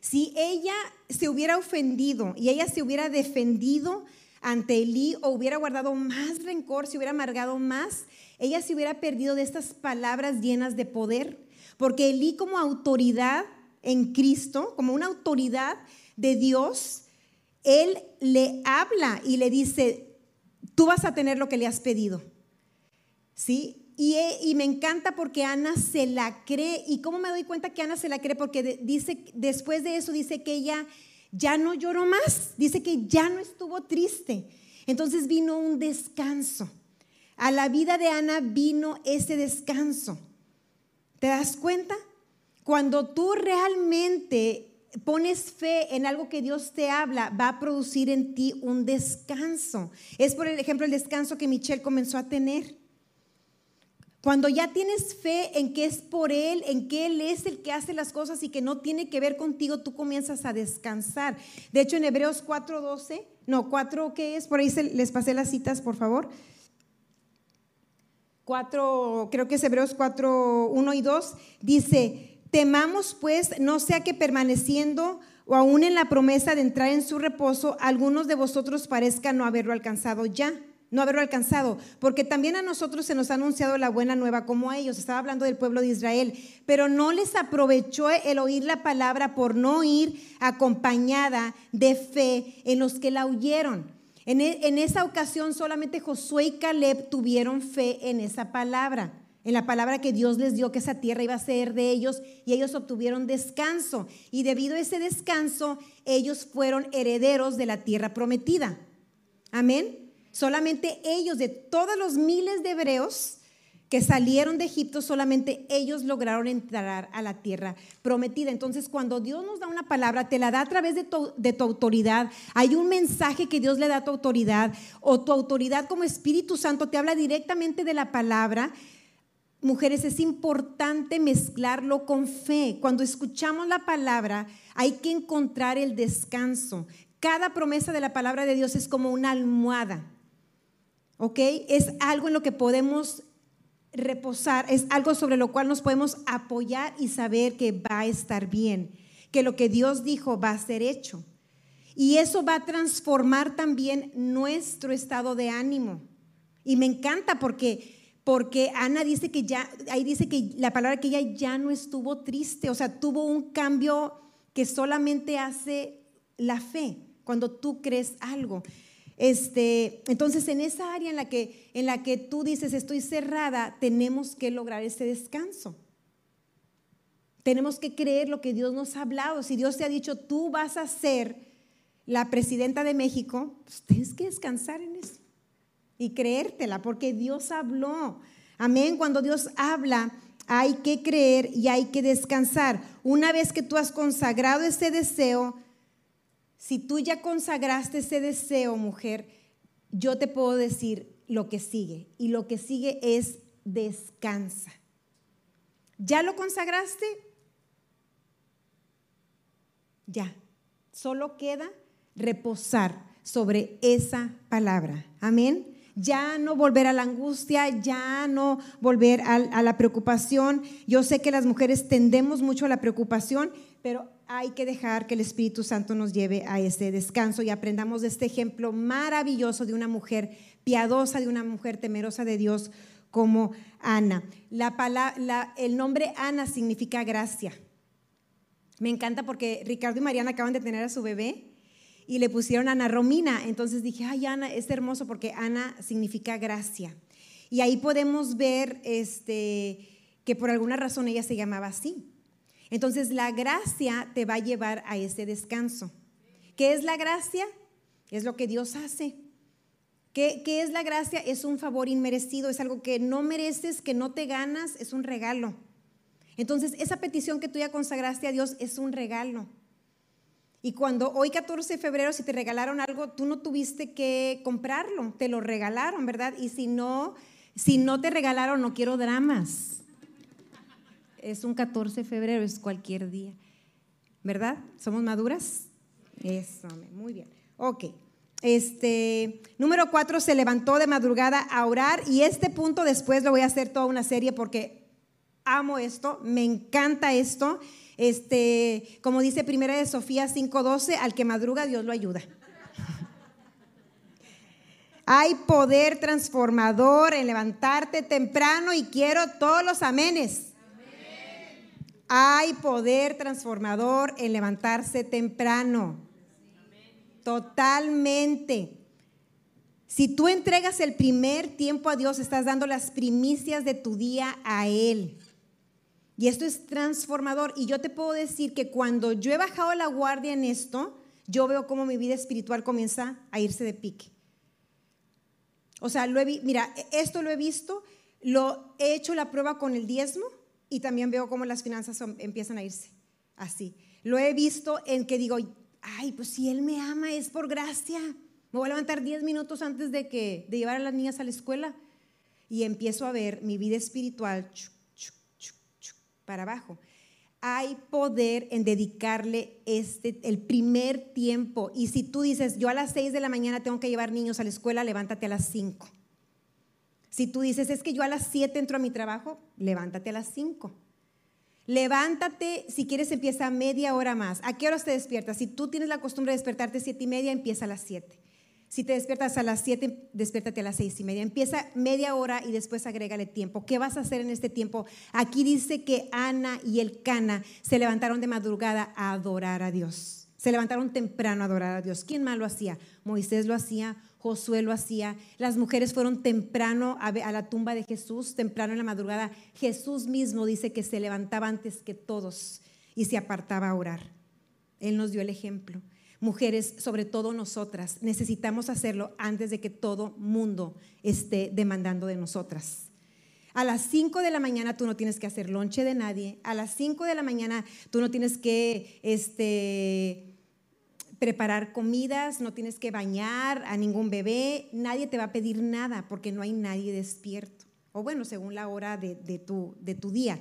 Si ella se hubiera ofendido y ella se hubiera defendido ante Elí o hubiera guardado más rencor, se hubiera amargado más, ella se hubiera perdido de estas palabras llenas de poder, porque Elí como autoridad en Cristo, como una autoridad de Dios, él le habla y le dice, tú vas a tener lo que le has pedido. ¿Sí? Y, y, me encanta porque Ana se la cree. ¿Y cómo me doy cuenta que Ana se la cree? Porque dice, después de eso dice que ella ya no lloró más, dice que ya no estuvo triste. Entonces vino un descanso. A la vida de Ana vino ese descanso. ¿Te das cuenta? Cuando tú realmente pones fe en algo que Dios te habla, va a producir en ti un descanso. Es por ejemplo el descanso que Michelle comenzó a tener. Cuando ya tienes fe en que es por Él, en que Él es el que hace las cosas y que no tiene que ver contigo, tú comienzas a descansar. De hecho, en Hebreos 4.12, no, 4, ¿qué es? Por ahí les pasé las citas, por favor. 4, creo que es Hebreos 4, 1 y 2, dice, temamos pues, no sea que permaneciendo o aún en la promesa de entrar en su reposo, algunos de vosotros parezcan no haberlo alcanzado ya, no haberlo alcanzado, porque también a nosotros se nos ha anunciado la buena nueva como a ellos, estaba hablando del pueblo de Israel, pero no les aprovechó el oír la palabra por no ir acompañada de fe en los que la oyeron. E, en, esa ocasión solamente Josué y Caleb tuvieron fe en esa palabra, en la palabra que Dios les dio que esa tierra iba a ser de ellos y ellos obtuvieron descanso. Y debido a ese descanso, ellos fueron herederos de la tierra prometida. Amén. Solamente ellos, de todos los miles de hebreos, que salieron de Egipto, solamente ellos lograron entrar a la tierra prometida. Entonces, cuando Dios nos da una palabra, te la da a través de tu, autoridad. Hay un mensaje que Dios le da a tu autoridad o tu autoridad como Espíritu Santo te habla directamente de la palabra. Mujeres, es importante mezclarlo con fe. Cuando escuchamos la palabra, hay que encontrar el descanso. Cada promesa de la palabra de Dios es como una almohada. ¿Ok? Es algo en lo que podemos reposar, es algo sobre lo cual nos podemos apoyar y saber que va a estar bien, que lo que Dios dijo va a ser hecho. Y eso va a transformar también nuestro estado de ánimo. Y me encanta porque porque Ana dice que ya ahí dice que la palabra que ella ya no estuvo triste, o sea, tuvo un cambio que solamente hace la fe, cuando tú crees algo. Este, entonces, en esa área en la, que, en la que tú dices, estoy cerrada, tenemos que lograr ese descanso. Tenemos que creer lo que Dios nos ha hablado. Si Dios te ha dicho, tú vas a ser la presidenta de México, pues tienes que descansar en eso y creértela, porque Dios habló. Amén. Cuando Dios habla, hay que creer y hay que descansar. Una vez que tú has consagrado ese deseo, si tú ya consagraste ese deseo, mujer, yo te puedo decir lo que sigue. Y lo que sigue es descansa. ¿Ya lo consagraste? Ya. Solo queda reposar sobre esa palabra. Amén. Ya no volver a la angustia, ya no volver a, a, la preocupación. Yo sé que las mujeres tendemos mucho a la preocupación, pero hay que dejar que el Espíritu Santo nos lleve a ese descanso y aprendamos de este ejemplo maravilloso de una mujer piadosa, de una mujer temerosa de Dios como Ana. La, el nombre Ana significa gracia. Me encanta porque Ricardo y Mariana acaban de tener a su bebé y le pusieron Ana Romina. Entonces dije, ay, Ana, es hermoso porque Ana significa gracia. Y ahí podemos ver este, que por alguna razón ella se llamaba así. Entonces la gracia te va a llevar a ese descanso. ¿Qué es la gracia? Es lo que Dios hace. ¿Qué, es la gracia? Es un favor inmerecido, es algo que no mereces, que no te ganas, es un regalo. Entonces esa petición que tú ya consagraste a Dios es un regalo. Y cuando hoy 14 de febrero, si te regalaron algo, tú no tuviste que comprarlo, te lo regalaron, ¿verdad? Y si no, si no te regalaron, no quiero dramas es un 14 de febrero, es cualquier día. ¿Verdad? ¿Somos maduras? Eso, muy bien. Ok. Este, número cuatro, se levantó de madrugada a orar y este punto después lo voy a hacer toda una serie porque amo esto, me encanta esto. Este, como dice primera de Sofía 5:12, al que madruga Dios lo ayuda. Hay poder transformador en levantarte temprano y quiero todos los amenes. Hay poder transformador en levantarse temprano. Totalmente. Si tú entregas el primer tiempo a Dios, estás dando las primicias de tu día a Él. Y esto es transformador. Y yo te puedo decir que cuando yo he bajado la guardia en esto, yo veo cómo mi vida espiritual comienza a irse de pique. O sea, lo mira, esto lo he visto, lo he hecho la prueba con el diezmo y también veo cómo las finanzas empiezan a irse así. Lo he visto en que digo, ay, pues si Él me ama es por gracia. Me voy a levantar 10 minutos antes de, que, de llevar a las niñas a la escuela y empiezo a ver mi vida espiritual para abajo. Hay poder en dedicarle este, el primer tiempo. Y si tú dices, yo a las 6 de la mañana tengo que llevar niños a la escuela, levántate a las 5. Si tú dices, es que yo a las 7 entro a mi trabajo, levántate a las 5. Levántate, si quieres empieza media hora más. ¿A qué hora te despiertas? Si tú tienes la costumbre de despertarte siete y media, empieza a las 7. Si te despiertas a las 7, despiértate a las seis y media. Empieza media hora y después agrégale tiempo. ¿Qué vas a hacer en este tiempo? Aquí dice que Ana y el Cana se levantaron de madrugada a adorar a Dios. Se levantaron temprano a adorar a Dios. ¿Quién más lo hacía? Moisés lo hacía, Josué lo hacía, las mujeres fueron temprano a, la tumba de Jesús, temprano en la madrugada. Jesús mismo dice que se levantaba antes que todos y se apartaba a orar. Él nos dio el ejemplo. Mujeres, sobre todo nosotras, necesitamos hacerlo antes de que todo mundo esté demandando de nosotras. A las 5 de la mañana tú no tienes que hacer lonche de nadie. A las 5 de la mañana tú no tienes que este, preparar comidas, no tienes que bañar a ningún bebé, nadie te va a pedir nada porque no hay nadie despierto. O bueno, según la hora de, tu, de tu día.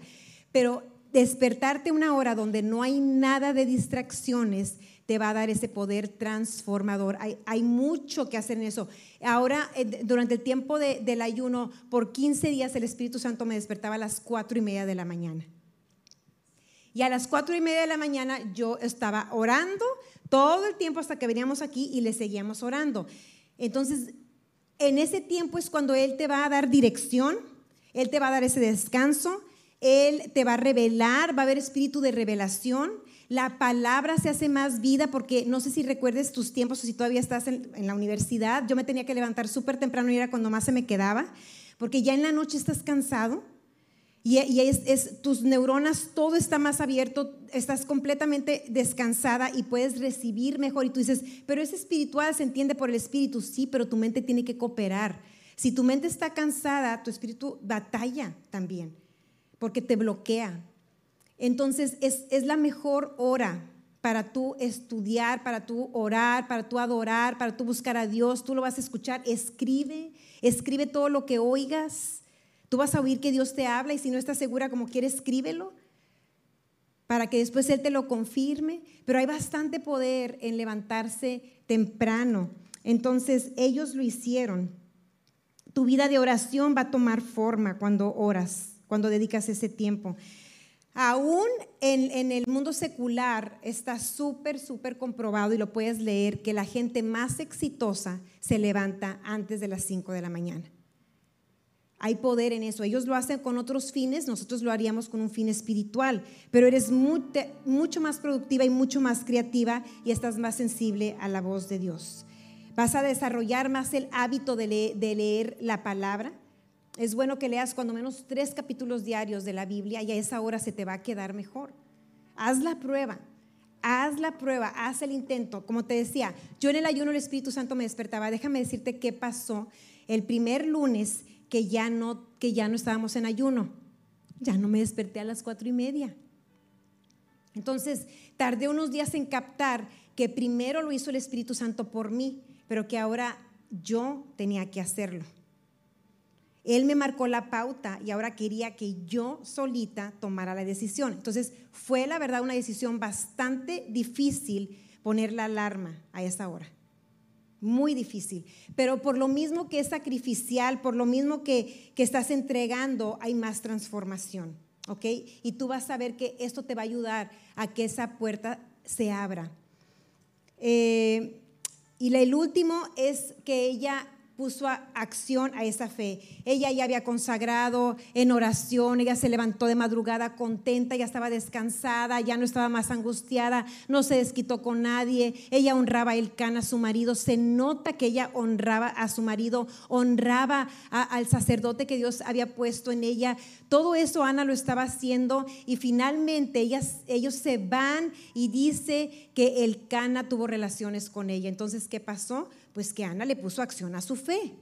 Pero despertarte una hora donde no hay nada de distracciones te va a dar ese poder transformador. Hay, hay mucho que hacer en eso. Ahora, eh, durante el tiempo del ayuno, por 15 días el Espíritu Santo me despertaba a las cuatro y media de la mañana. Y a las cuatro y media de la mañana yo estaba orando, todo el tiempo hasta que veníamos aquí y le seguíamos orando. Entonces, en ese tiempo es cuando Él te va a dar dirección, Él te va a dar ese descanso, Él te va a revelar, va a haber espíritu de revelación. La palabra se hace más vida porque no sé si recuerdes tus tiempos o si todavía estás en, la universidad. Yo me tenía que levantar súper temprano y era cuando más se me quedaba, porque ya en la noche estás cansado y, es, tus neuronas, todo está más abierto, estás completamente descansada y puedes recibir mejor. Y tú dices, pero es espiritual, se entiende por el espíritu, sí, pero tu mente tiene que cooperar. Si tu mente está cansada, tu espíritu batalla también, porque te bloquea. Entonces es, es la mejor hora para tú estudiar, para tú orar, para tú adorar, para tú buscar a Dios. Tú lo vas a escuchar. Escribe, escribe todo lo que oigas. Tú vas a oír que Dios te habla y si no estás segura como quieres, escríbelo para que después Él te lo confirme. Pero hay bastante poder en levantarse temprano. Entonces ellos lo hicieron. Tu vida de oración va a tomar forma cuando oras, cuando dedicas ese tiempo. Aún en, el mundo secular está súper, súper comprobado y lo puedes leer que la gente más exitosa se levanta antes de las 5 de la mañana. Hay poder en eso. Ellos lo hacen con otros fines, nosotros lo haríamos con un fin espiritual, pero eres mucho más productiva y mucho más creativa y estás más sensible a la voz de Dios. Vas a desarrollar más el hábito de leer la palabra es bueno que leas cuando menos tres capítulos diarios de la Biblia y a esa hora se te va a quedar mejor. Haz la prueba, haz la prueba, haz el intento. Como te decía, yo en el ayuno el Espíritu Santo me despertaba. Déjame decirte qué pasó el primer lunes que ya no, que ya no estábamos en ayuno. Ya no me desperté a las cuatro y media. Entonces, tardé unos días en captar que primero lo hizo el Espíritu Santo por mí, pero que ahora yo tenía que hacerlo. Él me marcó la pauta y ahora quería que yo solita tomara la decisión. Entonces fue la verdad una decisión bastante difícil poner la alarma a esa hora. Muy difícil. Pero por lo mismo que es sacrificial, por lo mismo que, estás entregando, hay más transformación. ¿Ok? Y tú vas a ver que esto te va a ayudar a que esa puerta se abra. Eh, y el último es que ella puso acción a esa fe. Ella ya había consagrado en oración, ella se levantó de madrugada contenta, ya estaba descansada, ya no estaba más angustiada, no se desquitó con nadie, ella honraba el can a su marido, se nota que ella honraba a su marido, honraba al sacerdote que Dios había puesto en ella. Todo eso Ana lo estaba haciendo y finalmente ellas, ellos se van y dice que el cana tuvo relaciones con ella. Entonces, ¿qué pasó? Pues que Ana le puso acción a su fe.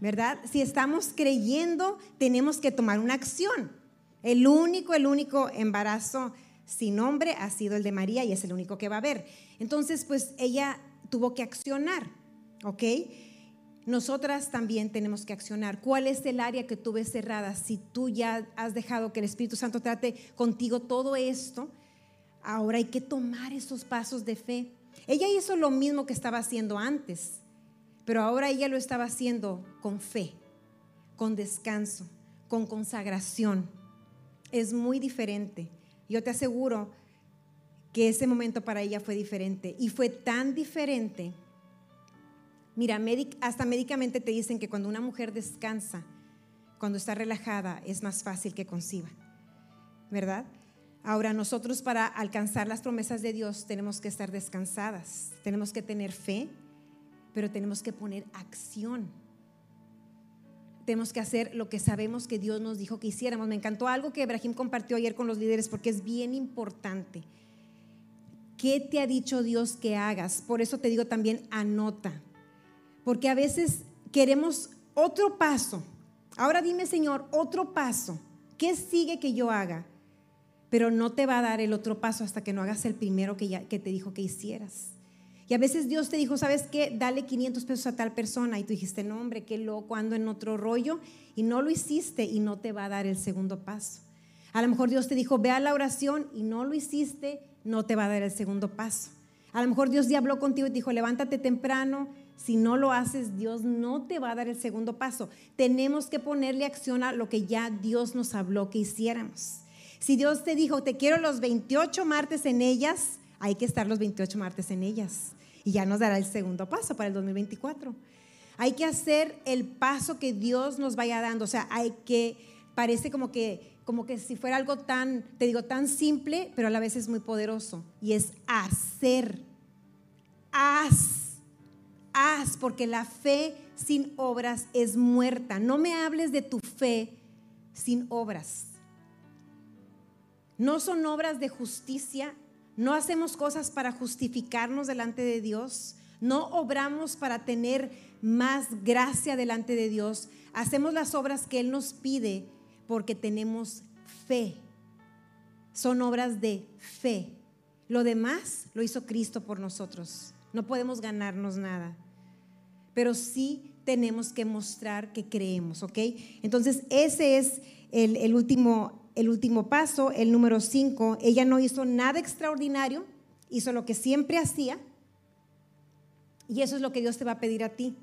¿Verdad? Si estamos creyendo, tenemos que tomar una acción. El único, el único embarazo sin hombre ha sido el de María y es el único que va a haber. Entonces, pues ella tuvo que accionar, ¿ok? Nosotras también tenemos que accionar. ¿Cuál es el área que tú ves cerrada? Si tú ya has dejado que el Espíritu Santo trate contigo todo esto, ahora hay que tomar esos pasos de fe. Ella hizo lo mismo que estaba haciendo antes, pero ahora ella lo estaba haciendo con fe, con descanso, con consagración. Es muy diferente. Yo te aseguro que ese momento para ella fue diferente y fue tan diferente. Mira, hasta médicamente te dicen que cuando una mujer descansa, cuando está relajada, es más fácil que conciba, ¿verdad? Ahora nosotros para alcanzar las promesas de Dios tenemos que estar descansadas, tenemos que tener fe, pero tenemos que poner acción. Tenemos que hacer lo que sabemos que Dios nos dijo que hiciéramos. Me encantó algo que Ibrahim compartió ayer con los líderes porque es bien importante. ¿Qué te ha dicho Dios que hagas? Por eso te digo también anota. Porque a veces queremos otro paso. Ahora dime, Señor, otro paso. ¿Qué sigue que yo haga? Pero no te va a dar el otro paso hasta que no hagas el primero que, ya, te dijo que hicieras. Y a veces Dios te dijo, ¿sabes qué? Dale 500 pesos a tal persona. Y tú dijiste, no, hombre, qué loco, ando en otro rollo. Y no lo hiciste y no te va a dar el segundo paso. A lo mejor Dios te dijo, ve a la oración y no lo hiciste, no te va a dar el segundo paso. A lo mejor Dios ya habló contigo y te dijo, levántate temprano. Si no lo haces, Dios no te va a dar el segundo paso. Tenemos que ponerle acción a lo que ya Dios nos habló que hiciéramos. Si Dios te dijo, te quiero los 28 martes en ellas, hay que estar los 28 martes en ellas. Y ya nos dará el segundo paso para el 2024. Hay que hacer el paso que Dios nos vaya dando. O sea, hay que parece como que, como que si fuera algo tan, te digo, tan simple, pero a la vez es muy poderoso. Y es hacer. Haz. Haz, porque la fe sin obras es muerta. No me hables de tu fe sin obras. No son obras de justicia. No hacemos cosas para justificarnos delante de Dios. No obramos para tener más gracia delante de Dios. Hacemos las obras que Él nos pide porque tenemos fe. Son obras de fe. Lo demás lo hizo Cristo por nosotros. No podemos ganarnos nada. Pero sí tenemos que mostrar que creemos, ¿ok? Entonces, ese es el, último, el último paso, el número cinco. Ella no hizo nada extraordinario, hizo lo que siempre hacía. Y eso es lo que Dios te va a pedir a ti.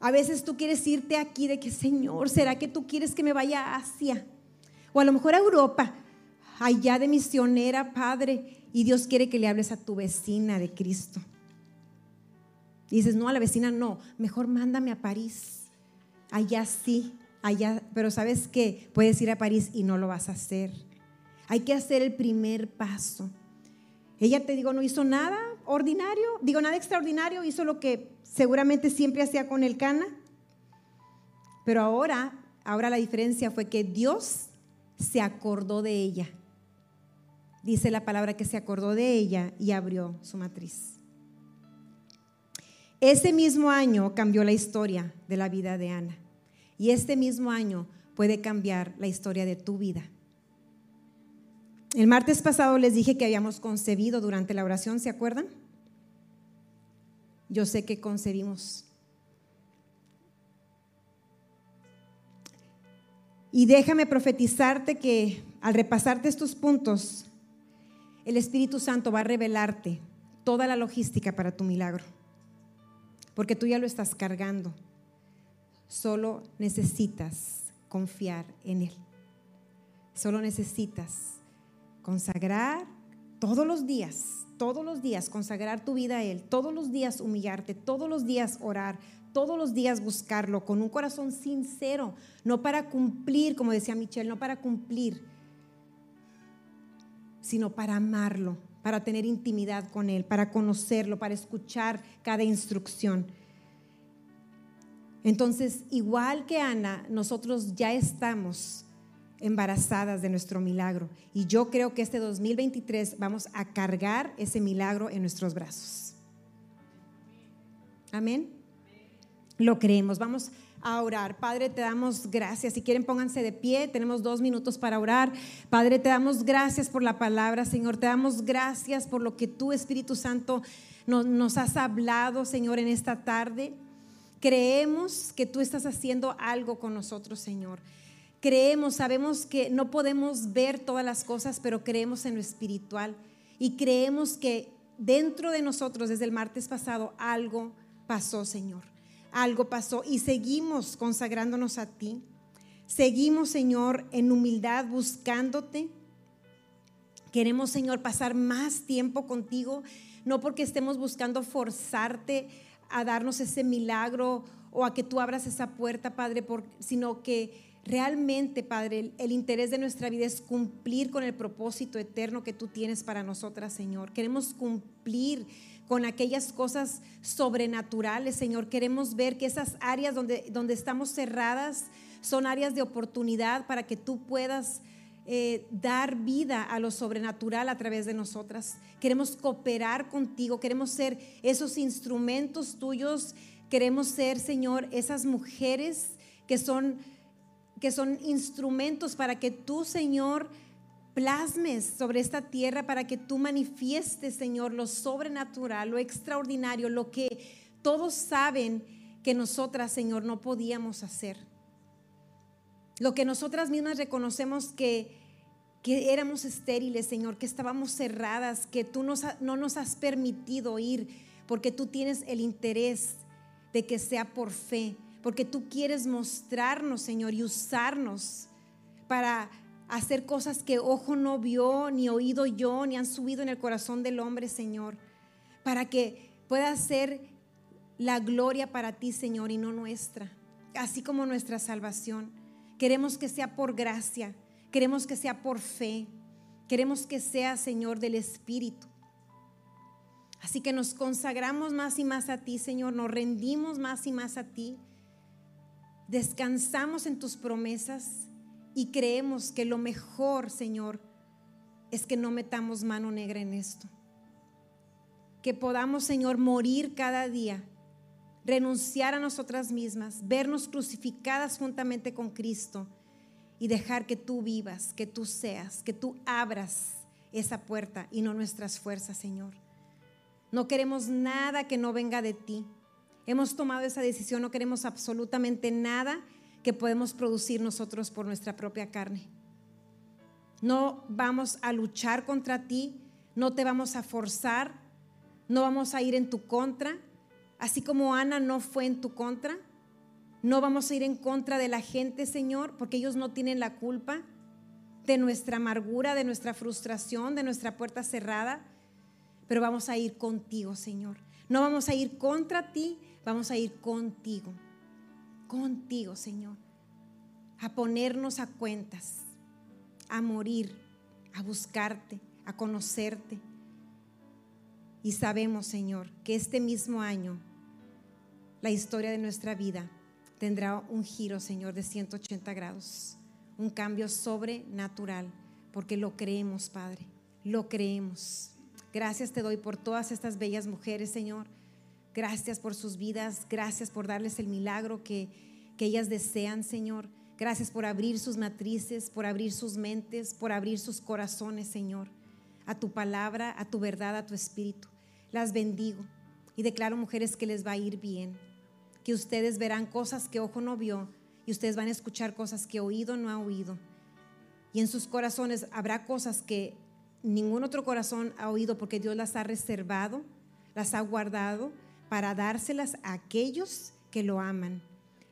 A veces tú quieres irte aquí de que, Señor, ¿será que tú quieres que me vaya a Asia? O a lo mejor a Europa, allá de misionera, Padre, y Dios quiere que le hables a tu vecina de Cristo. Dices, no, a la vecina no, mejor mándame a París. Allá sí, allá, pero sabes que puedes ir a París y no lo vas a hacer. Hay que hacer el primer paso. Ella te digo, no hizo nada ordinario, digo nada extraordinario, hizo lo que seguramente siempre hacía con el cana. Pero ahora, ahora la diferencia fue que Dios se acordó de ella. Dice la palabra que se acordó de ella y abrió su matriz. Ese mismo año cambió la historia de la vida de Ana. Y este mismo año puede cambiar la historia de tu vida. El martes pasado les dije que habíamos concebido durante la oración, ¿se acuerdan? yo sé que concebimos. Y déjame profetizarte que al repasarte estos puntos, el Espíritu Santo va a revelarte toda la logística para tu milagro. Porque tú ya lo estás cargando. Solo necesitas confiar en Él. Solo necesitas consagrar todos los días todos los días consagrar tu vida a Él, todos los días humillarte, todos los días orar, todos los días buscarlo con un corazón sincero, no para cumplir, como decía Michelle, no para cumplir, sino para amarlo, para tener intimidad con Él, para conocerlo, para escuchar cada instrucción. Entonces, igual que Ana, nosotros ya estamos embarazadas de nuestro milagro. Y yo creo que este 2023 vamos a cargar ese milagro en nuestros brazos. Amén. Lo creemos. Vamos a orar. Padre, te damos gracias. Si quieren, pónganse de pie. Tenemos dos minutos para orar. Padre, te damos gracias por la palabra, Señor. Te damos gracias por lo que tú, Espíritu Santo, nos, nos has hablado, Señor, en esta tarde. Creemos que tú estás haciendo algo con nosotros, Señor creemos, sabemos que no podemos ver todas las cosas, pero creemos en lo espiritual y creemos que dentro de nosotros desde el martes pasado algo pasó, Señor. Algo pasó y seguimos consagrándonos a ti. Seguimos, Señor, en humildad buscándote. Queremos, Señor, pasar más tiempo contigo, no porque estemos buscando forzarte a darnos ese milagro o a que tú abras esa puerta, Padre, sino que Realmente, Padre, el, interés de nuestra vida es cumplir con el propósito eterno que tú tienes para nosotras, Señor. Queremos cumplir con aquellas cosas sobrenaturales, Señor. Queremos ver que esas áreas donde, donde estamos cerradas son áreas de oportunidad para que tú puedas eh, dar vida a lo sobrenatural a través de nosotras. Queremos cooperar contigo, queremos ser esos instrumentos tuyos, queremos ser, Señor, esas mujeres que son que son instrumentos para que tú, Señor, plasmes sobre esta tierra, para que tú manifiestes, Señor, lo sobrenatural, lo extraordinario, lo que todos saben que nosotras, Señor, no podíamos hacer. Lo que nosotras mismas reconocemos que, que éramos estériles, Señor, que estábamos cerradas, que tú no nos has permitido ir, porque tú tienes el interés de que sea por fe, porque tú quieres mostrarnos, Señor, y usarnos para hacer cosas que ojo no vio, ni oído yo, ni han subido en el corazón del hombre, Señor, para que pueda ser la gloria para ti, Señor, y no nuestra, así como nuestra salvación. Queremos que sea por gracia, queremos que sea por fe, queremos que sea, Señor, del Espíritu. Así que nos consagramos más y más a ti, Señor, nos rendimos más y más a ti, descansamos en tus promesas y creemos que lo mejor, Señor, es que no metamos mano negra en esto. Que podamos, Señor, morir cada día, renunciar a nosotras mismas, vernos crucificadas juntamente con Cristo y dejar que tú vivas, que tú seas, que tú abras esa puerta y no nuestras fuerzas, Señor. No queremos nada que no venga de ti. Hemos tomado esa decisión, no queremos absolutamente nada que podemos producir nosotros por nuestra propia carne. No vamos a luchar contra ti, no te vamos a forzar, no vamos a ir en tu contra, así como Ana no fue en tu contra. No vamos a ir en contra de la gente, Señor, porque ellos no tienen la culpa de nuestra amargura, de nuestra frustración, de nuestra puerta cerrada pero vamos a ir contigo, Señor. No vamos a ir contra ti, vamos a ir contigo. Contigo, Señor. A ponernos a cuentas, a morir, a buscarte, a conocerte. Y sabemos, Señor, que este mismo año la historia de nuestra vida tendrá un giro, Señor, de 180 grados, un cambio sobrenatural, porque lo creemos, Padre, lo creemos. Gracias te doy por todas estas bellas mujeres, Señor. Gracias por sus vidas. Gracias por darles el milagro que, que ellas desean, Señor. Gracias por abrir sus matrices, por abrir sus mentes, por abrir sus corazones, Señor, a tu palabra, a tu verdad, a tu espíritu. Las bendigo y declaro, mujeres, que les va a ir bien, que ustedes verán cosas que ojo no vio y ustedes van a escuchar cosas que oído no ha oído. Y en sus corazones habrá cosas que ningún otro corazón ha oído porque Dios las ha reservado, las ha guardado para dárselas a aquellos que lo aman,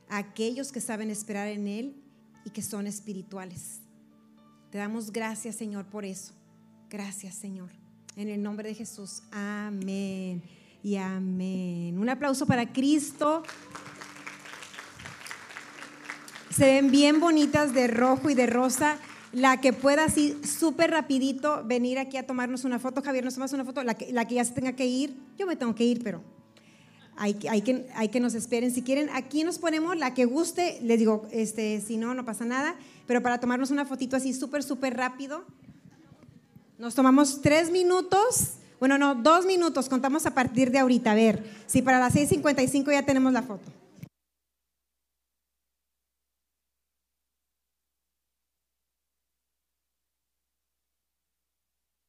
a aquellos que saben esperar en Él y que son espirituales. Te damos gracias, Señor, por eso. Gracias, Señor. En el nombre de Jesús. Amén y amén. Un aplauso para Cristo. Se ven bien bonitas de rojo y de rosa. La que pueda así súper rapidito venir aquí a tomarnos una foto. Javier, ¿nos tomas una foto? La que, la que ya se tenga que ir. Yo me tengo que ir, pero hay, hay, que, hay que nos esperen. Si quieren, aquí nos ponemos la que guste. Les digo, este, si no, no pasa nada. Pero para tomarnos una fotito así súper, súper rápido. Nos tomamos tres minutos. Bueno, no, dos minutos. Contamos a partir de ahorita. A ver, si para las 6.55 ya tenemos la foto.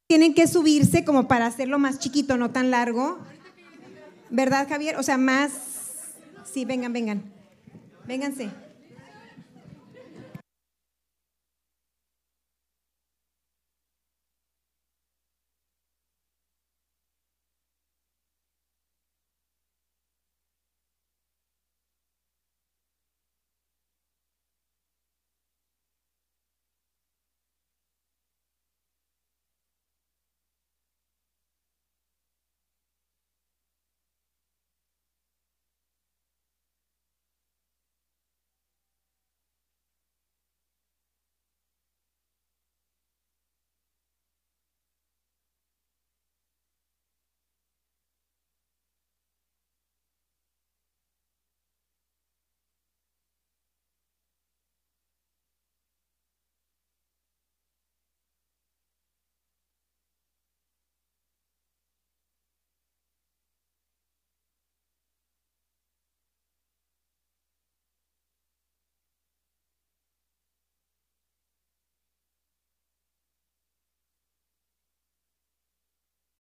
tienen que subirse como para hacerlo más chiquito, no tan largo. ¿Verdad, Javier? O sea, más... Sí, vengan, vengan. Vénganse.